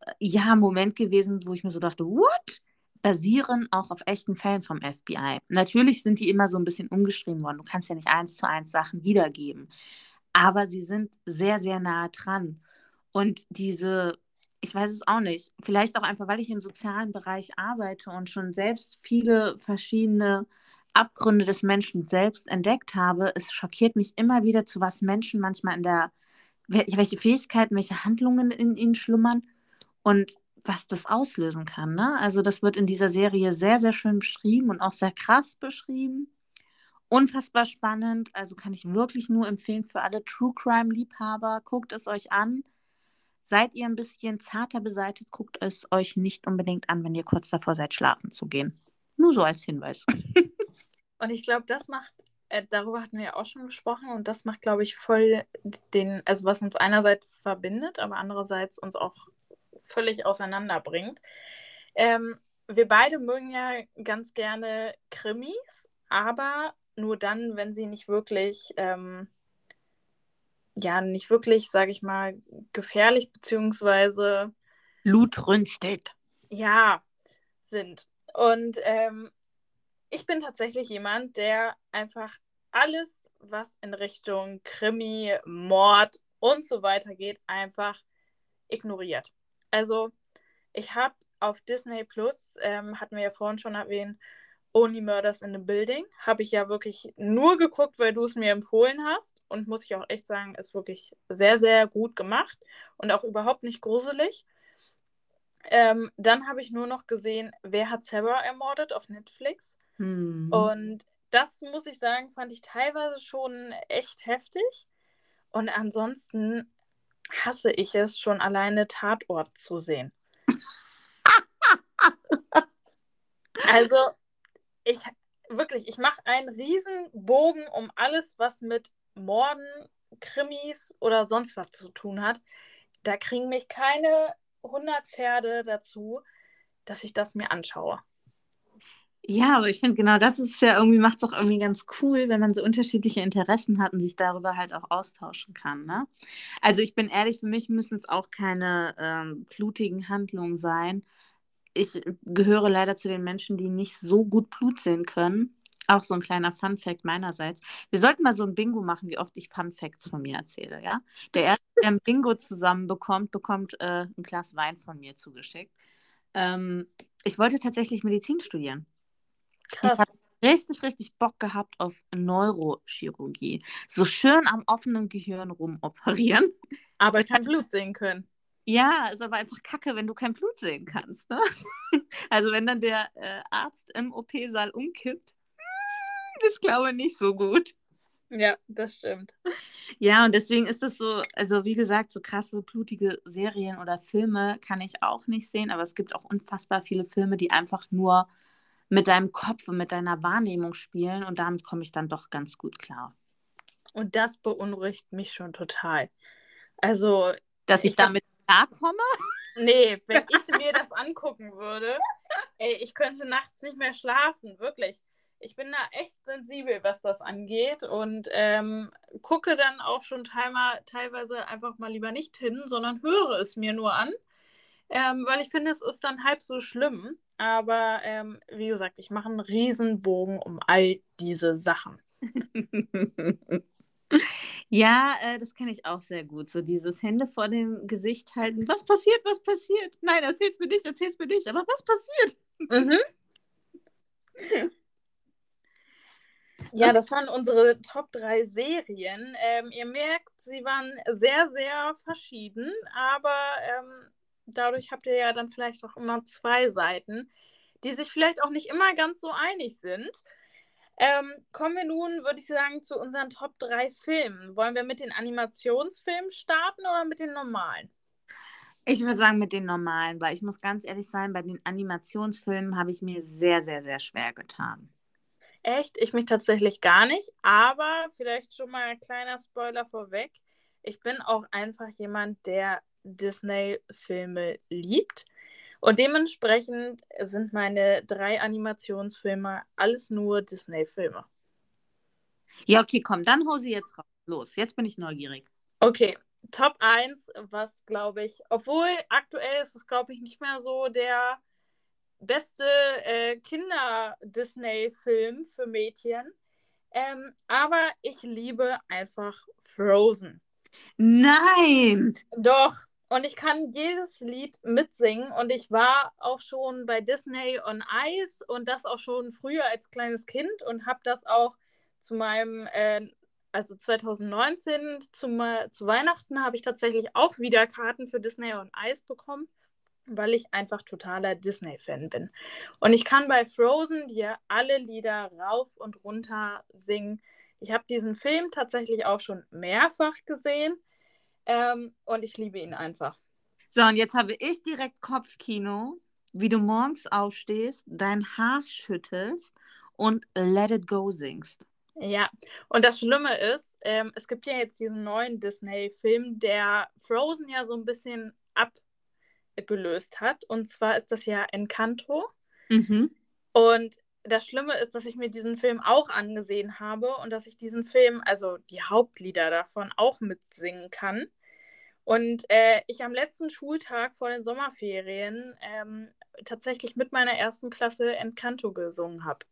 äh, ja, Moment gewesen, wo ich mir so dachte, what? Basieren auch auf echten Fällen vom FBI. Natürlich sind die immer so ein bisschen umgeschrieben worden. Du kannst ja nicht eins zu eins Sachen wiedergeben. Aber sie sind sehr, sehr nah dran. Und diese ich weiß es auch nicht. Vielleicht auch einfach, weil ich im sozialen Bereich arbeite und schon selbst viele verschiedene Abgründe des Menschen selbst entdeckt habe. Es schockiert mich immer wieder, zu was Menschen manchmal in der, welche Fähigkeiten, welche Handlungen in ihnen schlummern und was das auslösen kann. Ne? Also das wird in dieser Serie sehr, sehr schön beschrieben und auch sehr krass beschrieben. Unfassbar spannend. Also kann ich wirklich nur empfehlen für alle True Crime-Liebhaber. Guckt es euch an. Seid ihr ein bisschen zarter beseitigt, guckt es euch nicht unbedingt an, wenn ihr kurz davor seid, schlafen zu gehen. Nur so als Hinweis. und ich glaube, das macht, äh, darüber hatten wir ja auch schon gesprochen, und das macht, glaube ich, voll den, also was uns einerseits verbindet, aber andererseits uns auch völlig auseinanderbringt. Ähm, wir beide mögen ja ganz gerne Krimis, aber nur dann, wenn sie nicht wirklich ähm, ja nicht wirklich, sage ich mal, gefährlich beziehungsweise blutrünstig. Ja, sind. Und ähm, ich bin tatsächlich jemand, der einfach alles, was in Richtung Krimi, Mord und so weiter geht, einfach ignoriert. Also ich habe auf Disney Plus, ähm, hatten wir ja vorhin schon erwähnt, Only Murders in the Building. Habe ich ja wirklich nur geguckt, weil du es mir empfohlen hast. Und muss ich auch echt sagen, ist wirklich sehr, sehr gut gemacht und auch überhaupt nicht gruselig. Ähm, dann habe ich nur noch gesehen, wer hat Sarah ermordet auf Netflix. Hm. Und das muss ich sagen, fand ich teilweise schon echt heftig. Und ansonsten hasse ich es schon alleine Tatort zu sehen. also ich wirklich, ich mache einen riesen Bogen um alles, was mit Morden, Krimis oder sonst was zu tun hat. Da kriegen mich keine 100 Pferde dazu, dass ich das mir anschaue. Ja, aber ich finde genau das ist ja irgendwie, macht es auch irgendwie ganz cool, wenn man so unterschiedliche Interessen hat und sich darüber halt auch austauschen kann. Ne? Also ich bin ehrlich, für mich müssen es auch keine ähm, blutigen Handlungen sein, ich gehöre leider zu den Menschen, die nicht so gut Blut sehen können. Auch so ein kleiner Fun-Fact meinerseits. Wir sollten mal so ein Bingo machen, wie oft ich Fun-Facts von mir erzähle, ja? Der erste, der ein Bingo zusammenbekommt, bekommt äh, ein Glas Wein von mir zugeschickt. Ähm, ich wollte tatsächlich Medizin studieren. Krass. Ich habe richtig, richtig Bock gehabt auf Neurochirurgie. So schön am offenen Gehirn rumoperieren. Aber kein Blut sehen können. Ja, ist aber einfach kacke, wenn du kein Blut sehen kannst. Ne? Also wenn dann der äh, Arzt im OP-Saal umkippt, hm, ist glaube ich nicht so gut. Ja, das stimmt. Ja, und deswegen ist das so, also wie gesagt, so krasse, blutige Serien oder Filme kann ich auch nicht sehen, aber es gibt auch unfassbar viele Filme, die einfach nur mit deinem Kopf und mit deiner Wahrnehmung spielen und damit komme ich dann doch ganz gut klar. Und das beunruhigt mich schon total. Also, dass ich, ich damit klarkomme? Nee, wenn ich mir das angucken würde, ey, ich könnte nachts nicht mehr schlafen, wirklich. Ich bin da echt sensibel, was das angeht und ähm, gucke dann auch schon teilweise einfach mal lieber nicht hin, sondern höre es mir nur an, ähm, weil ich finde, es ist dann halb so schlimm. Aber ähm, wie gesagt, ich mache einen Riesenbogen um all diese Sachen. Ja, äh, das kenne ich auch sehr gut. So dieses Hände vor dem Gesicht halten. Was passiert? Was passiert? Nein, erzähl's mir nicht, erzähl's mir nicht. Aber was passiert? Mhm. Ja, das waren unsere Top 3 Serien. Ähm, ihr merkt, sie waren sehr, sehr verschieden, aber ähm, dadurch habt ihr ja dann vielleicht auch immer zwei Seiten, die sich vielleicht auch nicht immer ganz so einig sind. Ähm, kommen wir nun, würde ich sagen, zu unseren Top 3 Filmen. Wollen wir mit den Animationsfilmen starten oder mit den normalen? Ich würde sagen mit den normalen, weil ich muss ganz ehrlich sein, bei den Animationsfilmen habe ich mir sehr, sehr, sehr schwer getan. Echt? Ich mich tatsächlich gar nicht, aber vielleicht schon mal ein kleiner Spoiler vorweg. Ich bin auch einfach jemand, der Disney-Filme liebt. Und dementsprechend sind meine drei Animationsfilme alles nur Disney-Filme. Ja, okay, komm, dann hau sie jetzt raus. Los, jetzt bin ich neugierig. Okay, Top 1, was glaube ich, obwohl aktuell ist es, glaube ich, nicht mehr so der beste äh, Kinder-Disney-Film für Mädchen. Ähm, aber ich liebe einfach Frozen. Nein! Doch. Und ich kann jedes Lied mitsingen. Und ich war auch schon bei Disney on Ice und das auch schon früher als kleines Kind und habe das auch zu meinem, äh, also 2019 zum, zu Weihnachten habe ich tatsächlich auch wieder Karten für Disney on Ice bekommen weil ich einfach totaler Disney-Fan bin. Und ich kann bei Frozen dir alle Lieder rauf und runter singen. Ich habe diesen Film tatsächlich auch schon mehrfach gesehen ähm, und ich liebe ihn einfach. So, und jetzt habe ich direkt Kopfkino, wie du morgens aufstehst, dein Haar schüttelst und Let It Go singst. Ja, und das Schlimme ist, ähm, es gibt ja jetzt diesen neuen Disney-Film, der Frozen ja so ein bisschen ab gelöst hat. Und zwar ist das ja Encanto. Mhm. Und das Schlimme ist, dass ich mir diesen Film auch angesehen habe und dass ich diesen Film, also die Hauptlieder davon, auch mitsingen kann. Und äh, ich am letzten Schultag vor den Sommerferien ähm, tatsächlich mit meiner ersten Klasse Encanto gesungen habe.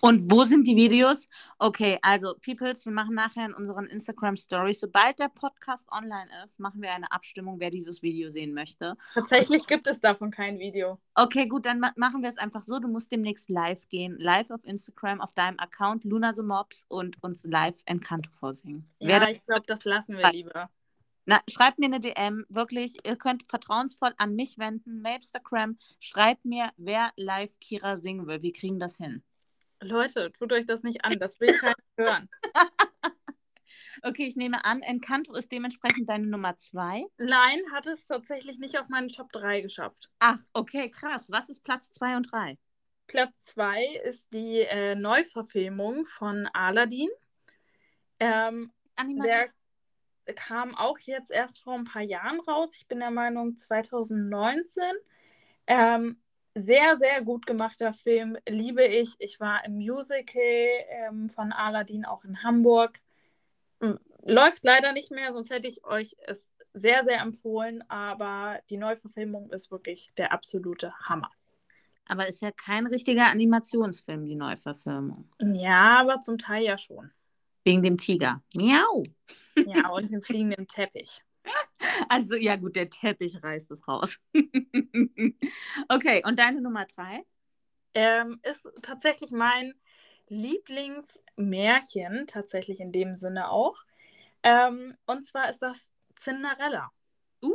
Und wo sind die Videos? Okay, also Peoples, wir machen nachher in unseren Instagram Stories, sobald der Podcast online ist, machen wir eine Abstimmung, wer dieses Video sehen möchte. Tatsächlich gibt es davon kein Video. Okay, gut, dann ma machen wir es einfach so. Du musst demnächst live gehen, live auf Instagram, auf deinem Account Luna the Mobs und uns live Encanto vorsingen. Ja, ich glaube, das lassen wir lieber. Na, schreibt mir eine DM, wirklich, ihr könnt vertrauensvoll an mich wenden, Mapstagram, schreibt mir, wer live Kira singen will. Wir kriegen das hin. Leute, tut euch das nicht an, das will keiner hören. Okay, ich nehme an, Encanto ist dementsprechend deine Nummer zwei. Nein, hat es tatsächlich nicht auf meinen Top 3 geschafft. Ach, okay, krass. Was ist Platz 2 und 3? Platz 2 ist die äh, Neuverfilmung von Aladdin. Ähm, der kam auch jetzt erst vor ein paar Jahren raus. Ich bin der Meinung 2019. Ähm, sehr, sehr gut gemachter Film, liebe ich. Ich war im Musical ähm, von Aladdin auch in Hamburg. Hm, läuft leider nicht mehr, sonst hätte ich euch es sehr, sehr empfohlen, aber die Neuverfilmung ist wirklich der absolute Hammer. Aber ist ja kein richtiger Animationsfilm, die Neuverfilmung. Ja, aber zum Teil ja schon. Wegen dem Tiger. Miau. Ja, und dem fliegenden Teppich. Also, ja, gut, der Teppich reißt es raus. okay, und deine Nummer drei? Ähm, ist tatsächlich mein Lieblingsmärchen, tatsächlich in dem Sinne auch. Ähm, und zwar ist das Cinderella. Uh.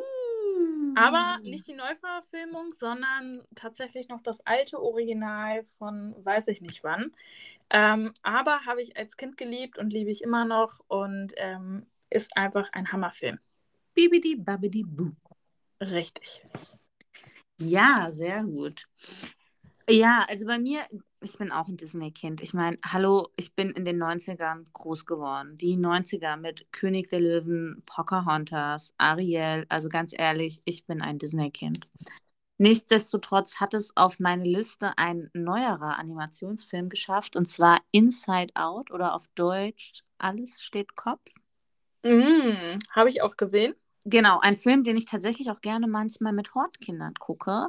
Aber nicht die Neuverfilmung, sondern tatsächlich noch das alte Original von weiß ich nicht wann. Ähm, aber habe ich als Kind geliebt und liebe ich immer noch und ähm, ist einfach ein Hammerfilm. Bibidi Babidi Boo. Richtig. Ja, sehr gut. Ja, also bei mir, ich bin auch ein Disney-Kind. Ich meine, hallo, ich bin in den 90ern groß geworden. Die 90er mit König der Löwen, Pocahontas, Ariel. Also ganz ehrlich, ich bin ein Disney-Kind. Nichtsdestotrotz hat es auf meine Liste ein neuerer Animationsfilm geschafft, und zwar Inside Out oder auf Deutsch Alles steht Kopf. Mm, Habe ich auch gesehen. Genau, ein Film, den ich tatsächlich auch gerne manchmal mit Hortkindern gucke,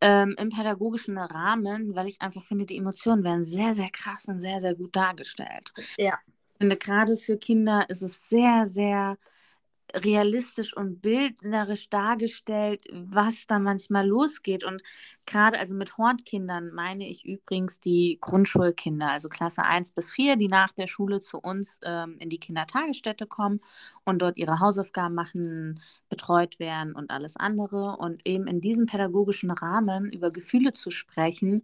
ähm, im pädagogischen Rahmen, weil ich einfach finde, die Emotionen werden sehr, sehr krass und sehr, sehr gut dargestellt. Ja. Ich finde, gerade für Kinder ist es sehr, sehr realistisch und bildnerisch dargestellt, was da manchmal losgeht. Und gerade also mit Hornkindern meine ich übrigens die Grundschulkinder, also Klasse 1 bis 4, die nach der Schule zu uns ähm, in die Kindertagesstätte kommen und dort ihre Hausaufgaben machen, betreut werden und alles andere. Und eben in diesem pädagogischen Rahmen über Gefühle zu sprechen,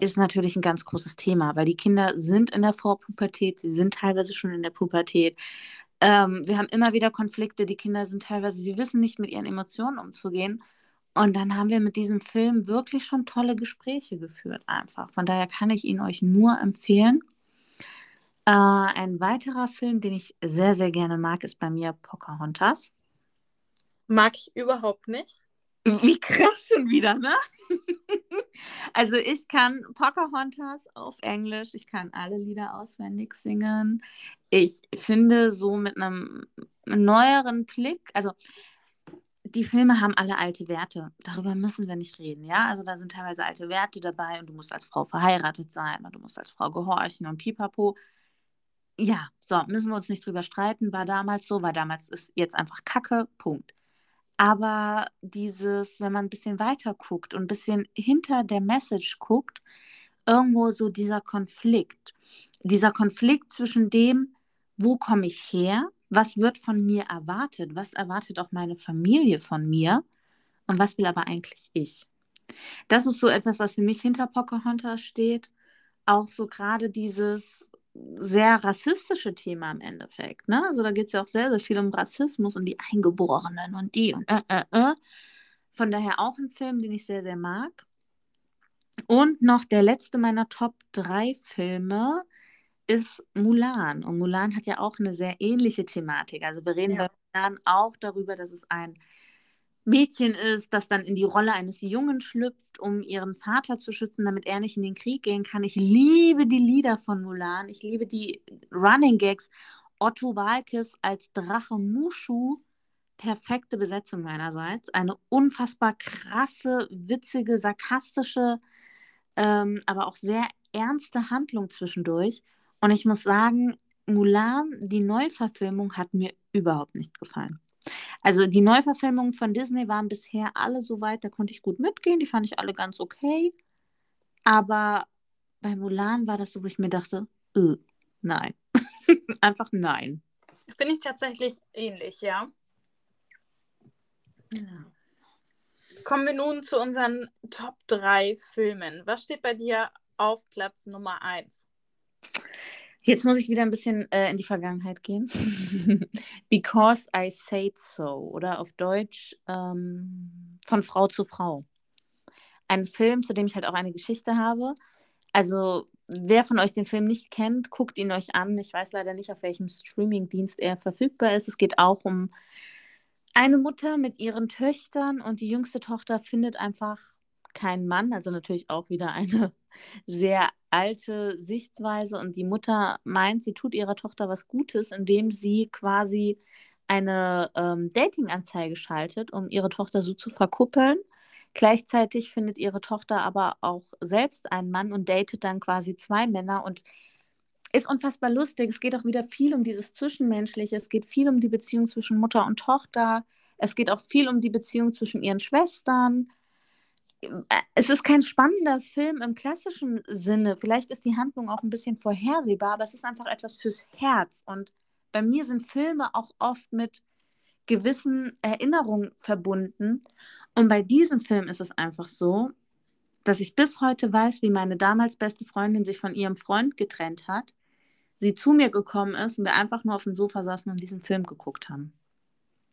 ist natürlich ein ganz großes Thema, weil die Kinder sind in der Vorpubertät, sie sind teilweise schon in der Pubertät. Ähm, wir haben immer wieder Konflikte, die Kinder sind teilweise, sie wissen nicht mit ihren Emotionen umzugehen. Und dann haben wir mit diesem Film wirklich schon tolle Gespräche geführt, einfach. Von daher kann ich ihn euch nur empfehlen. Äh, ein weiterer Film, den ich sehr, sehr gerne mag, ist bei mir Pocahontas. Mag ich überhaupt nicht. Wie krass schon wieder, ne? also ich kann Pocahontas auf Englisch, ich kann alle Lieder auswendig singen. Ich finde so mit einem neueren Blick, also die Filme haben alle alte Werte. Darüber müssen wir nicht reden, ja? Also da sind teilweise alte Werte dabei und du musst als Frau verheiratet sein und du musst als Frau gehorchen und pipapo. Ja, so, müssen wir uns nicht drüber streiten. War damals so, war damals ist jetzt einfach Kacke, Punkt. Aber dieses, wenn man ein bisschen weiter guckt und ein bisschen hinter der Message guckt, irgendwo so dieser Konflikt. Dieser Konflikt zwischen dem, wo komme ich her, was wird von mir erwartet, was erwartet auch meine Familie von mir und was will aber eigentlich ich. Das ist so etwas, was für mich hinter Pocahontas steht. Auch so gerade dieses, sehr rassistische Thema im Endeffekt. Ne? Also da geht es ja auch sehr, sehr viel um Rassismus und die Eingeborenen und die und äh, äh, äh. Von daher auch ein Film, den ich sehr, sehr mag. Und noch der letzte meiner Top 3 Filme ist Mulan. Und Mulan hat ja auch eine sehr ähnliche Thematik. Also wir reden ja. bei Mulan auch darüber, dass es ein Mädchen ist, das dann in die Rolle eines Jungen schlüpft, um ihren Vater zu schützen, damit er nicht in den Krieg gehen kann. Ich liebe die Lieder von Mulan. Ich liebe die Running Gags. Otto Walkes als Drache Mushu. Perfekte Besetzung meinerseits. Eine unfassbar krasse, witzige, sarkastische, ähm, aber auch sehr ernste Handlung zwischendurch. Und ich muss sagen, Mulan, die Neuverfilmung, hat mir überhaupt nicht gefallen. Also die Neuverfilmungen von Disney waren bisher alle so weit, da konnte ich gut mitgehen, die fand ich alle ganz okay. Aber bei Mulan war das so, wo ich mir dachte, äh, nein. Einfach nein. Finde ich tatsächlich ähnlich, ja. ja. Kommen wir nun zu unseren Top 3 Filmen. Was steht bei dir auf Platz Nummer 1? Jetzt muss ich wieder ein bisschen äh, in die Vergangenheit gehen. Because I Said So oder auf Deutsch ähm, von Frau zu Frau. Ein Film, zu dem ich halt auch eine Geschichte habe. Also, wer von euch den Film nicht kennt, guckt ihn euch an. Ich weiß leider nicht, auf welchem Streamingdienst er verfügbar ist. Es geht auch um eine Mutter mit ihren Töchtern und die jüngste Tochter findet einfach keinen Mann. Also natürlich auch wieder eine sehr alte Sichtweise und die Mutter meint, sie tut ihrer Tochter was Gutes, indem sie quasi eine ähm, Dating-Anzeige schaltet, um ihre Tochter so zu verkuppeln. Gleichzeitig findet ihre Tochter aber auch selbst einen Mann und datet dann quasi zwei Männer und ist unfassbar lustig. Es geht auch wieder viel um dieses Zwischenmenschliche. Es geht viel um die Beziehung zwischen Mutter und Tochter. Es geht auch viel um die Beziehung zwischen ihren Schwestern es ist kein spannender Film im klassischen Sinne. Vielleicht ist die Handlung auch ein bisschen vorhersehbar, aber es ist einfach etwas fürs Herz. Und bei mir sind Filme auch oft mit gewissen Erinnerungen verbunden. Und bei diesem Film ist es einfach so, dass ich bis heute weiß, wie meine damals beste Freundin sich von ihrem Freund getrennt hat, sie zu mir gekommen ist und wir einfach nur auf dem Sofa saßen und diesen Film geguckt haben.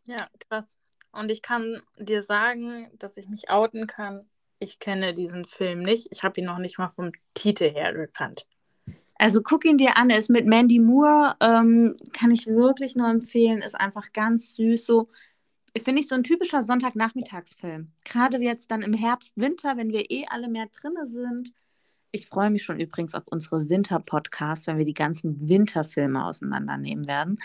Ja, krass. Und ich kann dir sagen, dass ich mich outen kann ich kenne diesen Film nicht. Ich habe ihn noch nicht mal vom Titel her gekannt. Also guck ihn dir an, er ist mit Mandy Moore, ähm, kann ich wirklich nur empfehlen, ist einfach ganz süß, so finde ich so ein typischer Sonntagnachmittagsfilm. Gerade jetzt dann im Herbst, Winter, wenn wir eh alle mehr drinne sind, ich freue mich schon übrigens auf unsere Winter-Podcasts, wenn wir die ganzen Winterfilme auseinandernehmen werden.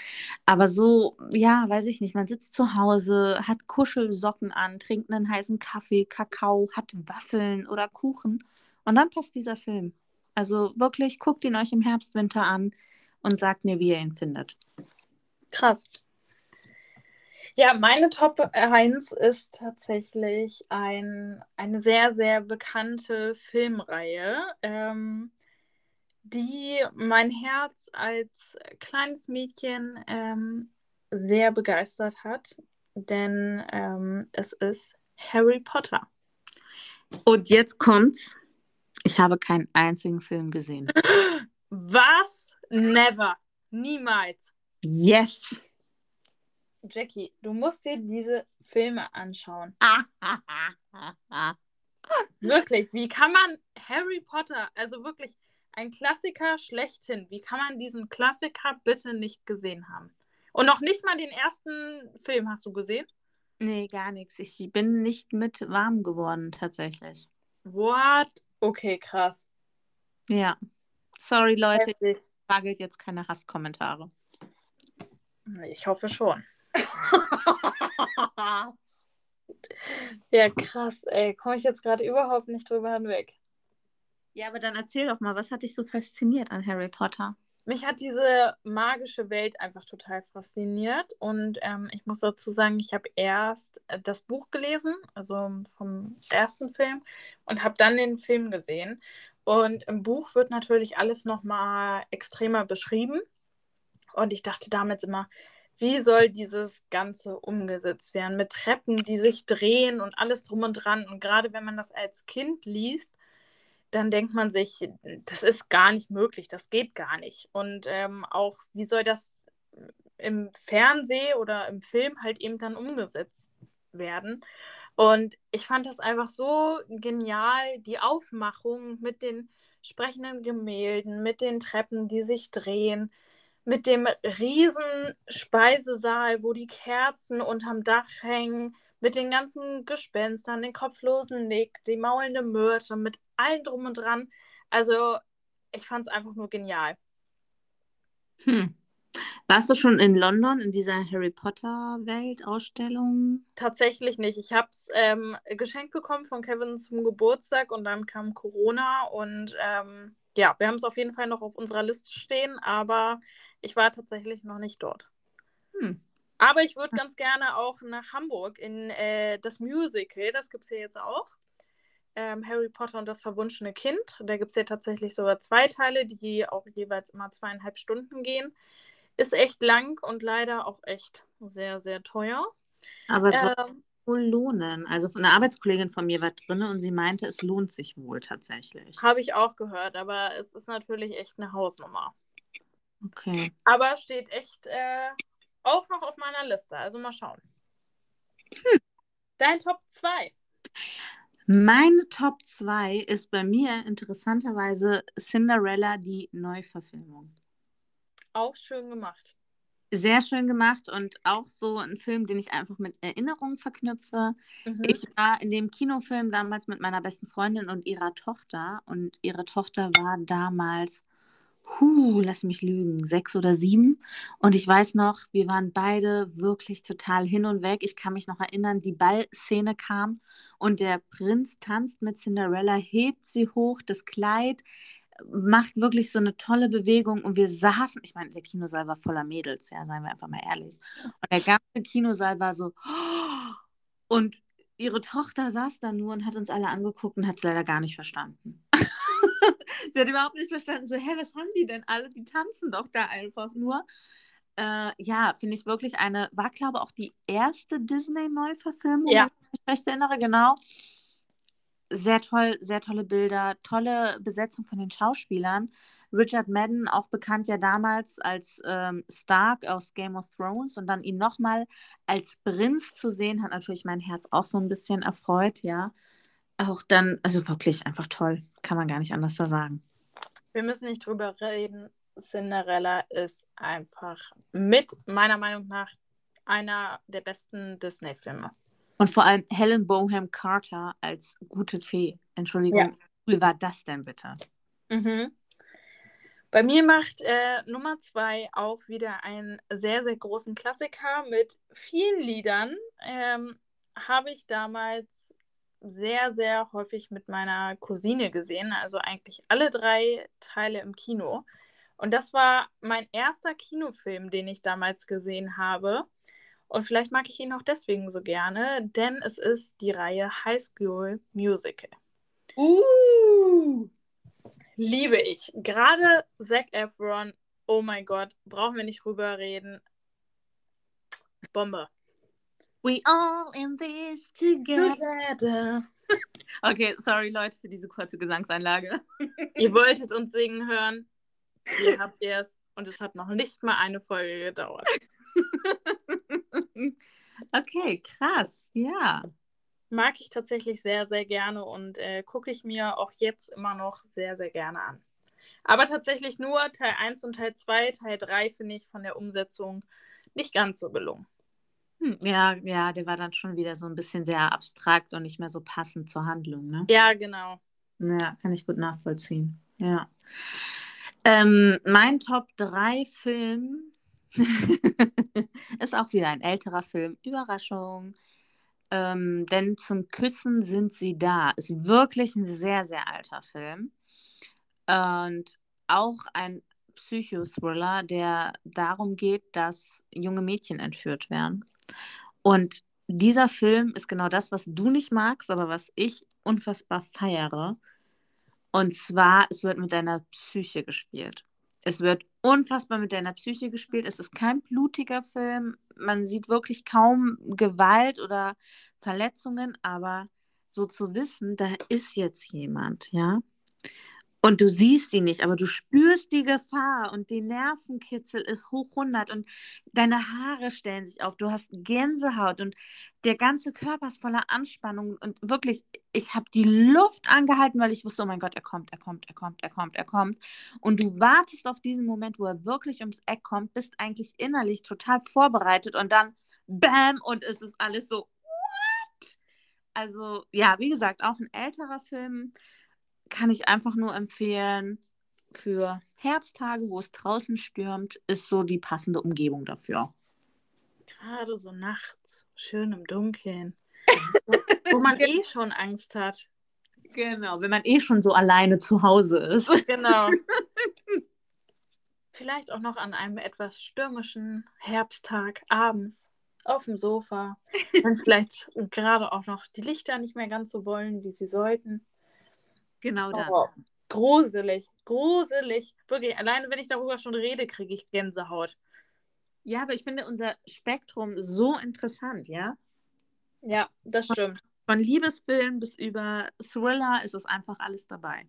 Aber so, ja, weiß ich nicht, man sitzt zu Hause, hat Kuschelsocken an, trinkt einen heißen Kaffee, Kakao, hat Waffeln oder Kuchen und dann passt dieser Film. Also wirklich, guckt ihn euch im Herbst, Winter an und sagt mir, wie ihr ihn findet. Krass. Ja, meine Top 1 ist tatsächlich ein, eine sehr, sehr bekannte Filmreihe, ähm, die mein Herz als kleines Mädchen ähm, sehr begeistert hat, denn ähm, es ist Harry Potter. Und jetzt kommt's. Ich habe keinen einzigen Film gesehen. Was? Never. Niemals. Yes. Jackie, du musst dir diese Filme anschauen. wirklich, wie kann man Harry Potter, also wirklich ein Klassiker schlechthin, wie kann man diesen Klassiker bitte nicht gesehen haben? Und noch nicht mal den ersten Film hast du gesehen? Nee, gar nichts. Ich bin nicht mit warm geworden, tatsächlich. What? Okay, krass. Ja. Sorry, Leute. Ich frage jetzt keine Hasskommentare. Ich hoffe schon. ja, krass, ey. Komme ich jetzt gerade überhaupt nicht drüber hinweg. Ja, aber dann erzähl doch mal, was hat dich so fasziniert an Harry Potter? Mich hat diese magische Welt einfach total fasziniert und ähm, ich muss dazu sagen, ich habe erst äh, das Buch gelesen, also vom ersten Film, und habe dann den Film gesehen. Und im Buch wird natürlich alles nochmal extremer beschrieben. Und ich dachte damals immer, wie soll dieses Ganze umgesetzt werden? Mit Treppen, die sich drehen und alles drum und dran. Und gerade wenn man das als Kind liest, dann denkt man sich, das ist gar nicht möglich, das geht gar nicht. Und ähm, auch, wie soll das im Fernsehen oder im Film halt eben dann umgesetzt werden? Und ich fand das einfach so genial, die Aufmachung mit den sprechenden Gemälden, mit den Treppen, die sich drehen, mit dem riesen Speisesaal, wo die Kerzen unterm Dach hängen, mit den ganzen Gespenstern, den kopflosen Nick, die maulende Myrte, mit allem drum und dran. Also, ich fand es einfach nur genial. Hm. Warst du schon in London in dieser Harry Potter Welt-Ausstellung? Tatsächlich nicht. Ich habe es ähm, geschenkt bekommen von Kevin zum Geburtstag und dann kam Corona und ähm, ja, wir haben es auf jeden Fall noch auf unserer Liste stehen, aber ich war tatsächlich noch nicht dort. Hm. Aber ich würde ganz gerne auch nach Hamburg in äh, das Musical, das gibt es ja jetzt auch. Ähm, Harry Potter und das verwunschene Kind. Da gibt es ja tatsächlich sogar zwei Teile, die auch jeweils immer zweieinhalb Stunden gehen. Ist echt lang und leider auch echt sehr, sehr teuer. Aber es soll ähm, wohl lohnen. Also eine Arbeitskollegin von mir war drin und sie meinte, es lohnt sich wohl tatsächlich. Habe ich auch gehört, aber es ist natürlich echt eine Hausnummer. Okay. Aber steht echt äh, auch noch auf meiner Liste. Also mal schauen. Hm. Dein Top 2. Meine Top 2 ist bei mir interessanterweise Cinderella, die Neuverfilmung. Auch schön gemacht. Sehr schön gemacht und auch so ein Film, den ich einfach mit Erinnerungen verknüpfe. Mhm. Ich war in dem Kinofilm damals mit meiner besten Freundin und ihrer Tochter und ihre Tochter war damals huh, lass mich lügen, sechs oder sieben. Und ich weiß noch, wir waren beide wirklich total hin und weg. Ich kann mich noch erinnern, die Ballszene kam und der Prinz tanzt mit Cinderella, hebt sie hoch, das Kleid macht wirklich so eine tolle Bewegung und wir saßen, ich meine, der Kinosaal war voller Mädels, ja, seien wir einfach mal ehrlich. Und der ganze Kinosaal war so und ihre Tochter saß da nur und hat uns alle angeguckt und hat es leider gar nicht verstanden. sie hat überhaupt nicht verstanden, so, hä, was haben die denn alle? Die tanzen doch da einfach nur. Äh, ja, finde ich wirklich eine, war glaube ich auch die erste Disney-Neuverfilmung, ja. wenn ich mich recht erinnere, genau. Sehr toll, sehr tolle Bilder, tolle Besetzung von den Schauspielern. Richard Madden, auch bekannt ja damals als ähm, Stark aus Game of Thrones und dann ihn nochmal als Prinz zu sehen, hat natürlich mein Herz auch so ein bisschen erfreut, ja auch dann, also wirklich einfach toll. Kann man gar nicht anders so sagen. Wir müssen nicht drüber reden. Cinderella ist einfach mit meiner Meinung nach einer der besten Disney-Filme. Und vor allem Helen Bonham Carter als gute Fee. Entschuldigung, ja. wie war das denn bitte? Mhm. Bei mir macht äh, Nummer zwei auch wieder einen sehr, sehr großen Klassiker mit vielen Liedern. Ähm, Habe ich damals sehr, sehr häufig mit meiner Cousine gesehen, also eigentlich alle drei Teile im Kino. Und das war mein erster Kinofilm, den ich damals gesehen habe. Und vielleicht mag ich ihn auch deswegen so gerne, denn es ist die Reihe High School Musical. Uh! Liebe ich. Gerade Zac Efron, oh mein Gott, brauchen wir nicht rüber reden. Bombe. We all in this together. Together. Okay, sorry Leute für diese kurze Gesangseinlage. Ihr wolltet uns singen hören. Hier habt ihr es. Und es hat noch nicht mal eine Folge gedauert. okay, krass, ja. Mag ich tatsächlich sehr, sehr gerne und äh, gucke ich mir auch jetzt immer noch sehr, sehr gerne an. Aber tatsächlich nur Teil 1 und Teil 2. Teil 3 finde ich von der Umsetzung nicht ganz so gelungen. Hm, ja, ja, der war dann schon wieder so ein bisschen sehr abstrakt und nicht mehr so passend zur Handlung, ne? Ja, genau. Ja, kann ich gut nachvollziehen. Ja. Ähm, mein Top 3 Film ist auch wieder ein älterer Film. Überraschung. Ähm, denn zum Küssen sind sie da. Ist wirklich ein sehr, sehr alter Film. Und auch ein Psychothriller, der darum geht, dass junge Mädchen entführt werden. Und dieser Film ist genau das, was du nicht magst, aber was ich unfassbar feiere. Und zwar, es wird mit deiner Psyche gespielt. Es wird unfassbar mit deiner Psyche gespielt. Es ist kein blutiger Film. Man sieht wirklich kaum Gewalt oder Verletzungen, aber so zu wissen, da ist jetzt jemand, ja, und du siehst ihn nicht, aber du spürst die Gefahr und die Nervenkitzel ist hoch 100 und deine Haare stellen sich auf. Du hast Gänsehaut und der ganze Körper ist voller Anspannung und wirklich, ich habe die Luft angehalten, weil ich wusste, oh mein Gott, er kommt, er kommt, er kommt, er kommt, er kommt. Und du wartest auf diesen Moment, wo er wirklich ums Eck kommt, bist eigentlich innerlich total vorbereitet und dann Bam und es ist alles so, what? Also ja, wie gesagt, auch ein älterer Film kann ich einfach nur empfehlen, für Herbsttage, wo es draußen stürmt, ist so die passende Umgebung dafür. Gerade so nachts, schön im Dunkeln, wo man eh schon Angst hat. Genau, wenn man eh schon so alleine zu Hause ist. Genau. Vielleicht auch noch an einem etwas stürmischen Herbsttag abends auf dem Sofa. Und vielleicht gerade auch noch die Lichter nicht mehr ganz so wollen, wie sie sollten. Genau das. Oh, gruselig, gruselig. Wirklich, alleine wenn ich darüber schon rede, kriege ich Gänsehaut. Ja, aber ich finde unser Spektrum so interessant, ja? Ja, das stimmt. Von Liebesfilm bis über Thriller ist es einfach alles dabei.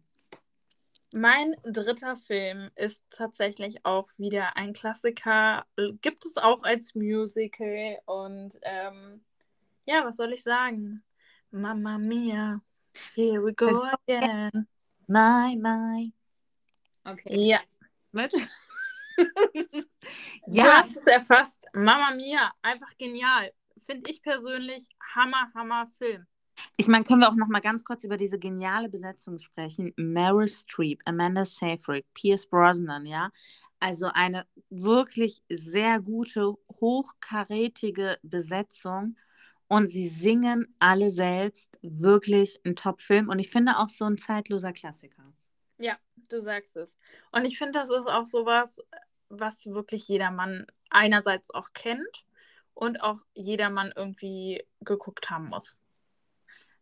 Mein dritter Film ist tatsächlich auch wieder ein Klassiker. Gibt es auch als Musical und ähm, ja, was soll ich sagen? Mama Mia. Here we go again. My, my. Okay. Ja. Mit? ja. Du hast es erfasst. Mama Mia, einfach genial. Finde ich persönlich Hammer, Hammer Film. Ich meine, können wir auch noch mal ganz kurz über diese geniale Besetzung sprechen? Meryl Streep, Amanda Seyfried, Pierce Brosnan, ja? Also eine wirklich sehr gute, hochkarätige Besetzung und sie singen alle selbst wirklich ein Top-Film und ich finde auch so ein zeitloser Klassiker. Ja, du sagst es. Und ich finde, das ist auch sowas, was wirklich jedermann einerseits auch kennt und auch jedermann irgendwie geguckt haben muss.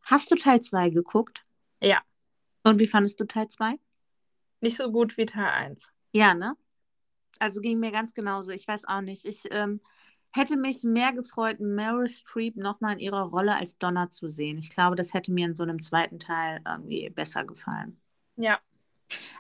Hast du Teil 2 geguckt? Ja. Und wie fandest du Teil 2? Nicht so gut wie Teil 1. Ja, ne? Also ging mir ganz genauso. Ich weiß auch nicht. Ich ähm, hätte mich mehr gefreut, Meryl Streep nochmal in ihrer Rolle als Donna zu sehen. Ich glaube, das hätte mir in so einem zweiten Teil irgendwie besser gefallen. Ja.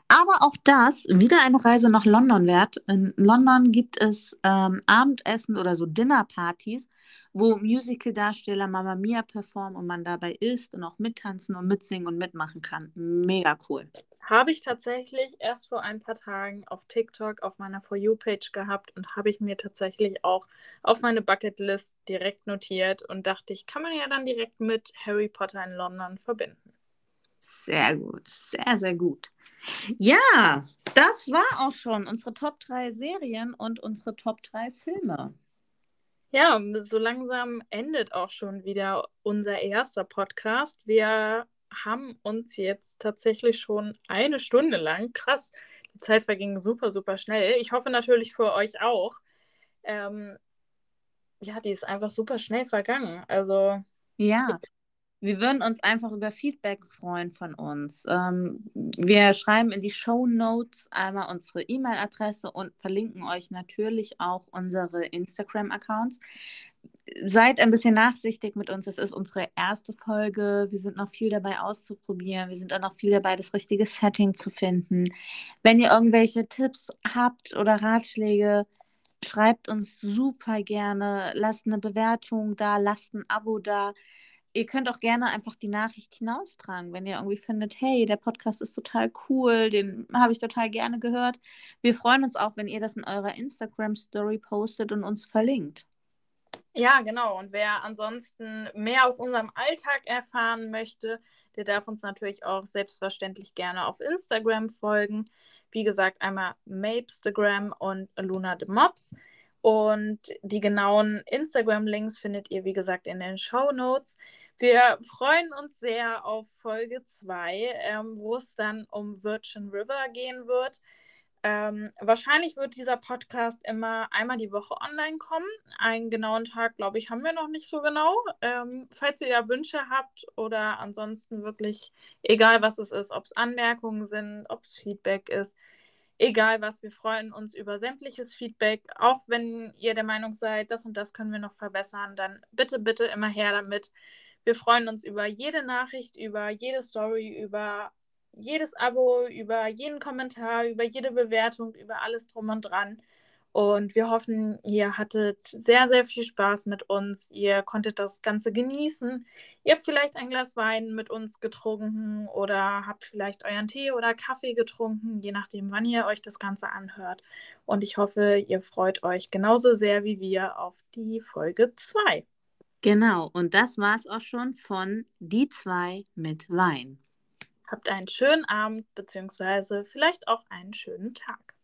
Aber auch das, wieder eine Reise nach London wert. In London gibt es ähm, Abendessen oder so Dinnerpartys, wo Musical-Darsteller Mamma Mia performen und man dabei isst und auch mittanzen und mitsingen und mitmachen kann. Mega cool. Habe ich tatsächlich erst vor ein paar Tagen auf TikTok auf meiner For You-Page gehabt und habe ich mir tatsächlich auch auf meine Bucketlist direkt notiert und dachte ich, kann man ja dann direkt mit Harry Potter in London verbinden. Sehr gut, sehr, sehr gut. Ja, das war auch schon unsere Top 3 Serien und unsere Top 3 Filme. Ja, so langsam endet auch schon wieder unser erster Podcast. Wir haben uns jetzt tatsächlich schon eine Stunde lang, krass, die Zeit verging super, super schnell. Ich hoffe natürlich für euch auch. Ähm, ja, die ist einfach super schnell vergangen. Also. Ja, wir würden uns einfach über Feedback freuen von uns. Ähm, wir schreiben in die Show Notes einmal unsere E-Mail-Adresse und verlinken euch natürlich auch unsere Instagram-Accounts. Seid ein bisschen nachsichtig mit uns. Es ist unsere erste Folge. Wir sind noch viel dabei auszuprobieren. Wir sind auch noch viel dabei, das richtige Setting zu finden. Wenn ihr irgendwelche Tipps habt oder Ratschläge, schreibt uns super gerne. Lasst eine Bewertung da, lasst ein Abo da ihr könnt auch gerne einfach die Nachricht hinaustragen, wenn ihr irgendwie findet, hey, der Podcast ist total cool, den habe ich total gerne gehört. Wir freuen uns auch, wenn ihr das in eurer Instagram-Story postet und uns verlinkt. Ja, genau. Und wer ansonsten mehr aus unserem Alltag erfahren möchte, der darf uns natürlich auch selbstverständlich gerne auf Instagram folgen. Wie gesagt, einmal Mapstagram und Luna the Mops. Und die genauen Instagram-Links findet ihr, wie gesagt, in den Show Notes. Wir freuen uns sehr auf Folge 2, ähm, wo es dann um Virgin River gehen wird. Ähm, wahrscheinlich wird dieser Podcast immer einmal die Woche online kommen. Einen genauen Tag, glaube ich, haben wir noch nicht so genau. Ähm, falls ihr da Wünsche habt oder ansonsten wirklich, egal was es ist, ob es Anmerkungen sind, ob es Feedback ist, egal was, wir freuen uns über sämtliches Feedback. Auch wenn ihr der Meinung seid, das und das können wir noch verbessern, dann bitte, bitte immer her damit. Wir freuen uns über jede Nachricht, über jede Story, über jedes Abo, über jeden Kommentar, über jede Bewertung, über alles drum und dran. Und wir hoffen, ihr hattet sehr, sehr viel Spaß mit uns. Ihr konntet das Ganze genießen. Ihr habt vielleicht ein Glas Wein mit uns getrunken oder habt vielleicht euren Tee oder Kaffee getrunken, je nachdem, wann ihr euch das Ganze anhört. Und ich hoffe, ihr freut euch genauso sehr wie wir auf die Folge 2. Genau, und das war es auch schon von Die zwei mit Wein. Habt einen schönen Abend, beziehungsweise vielleicht auch einen schönen Tag.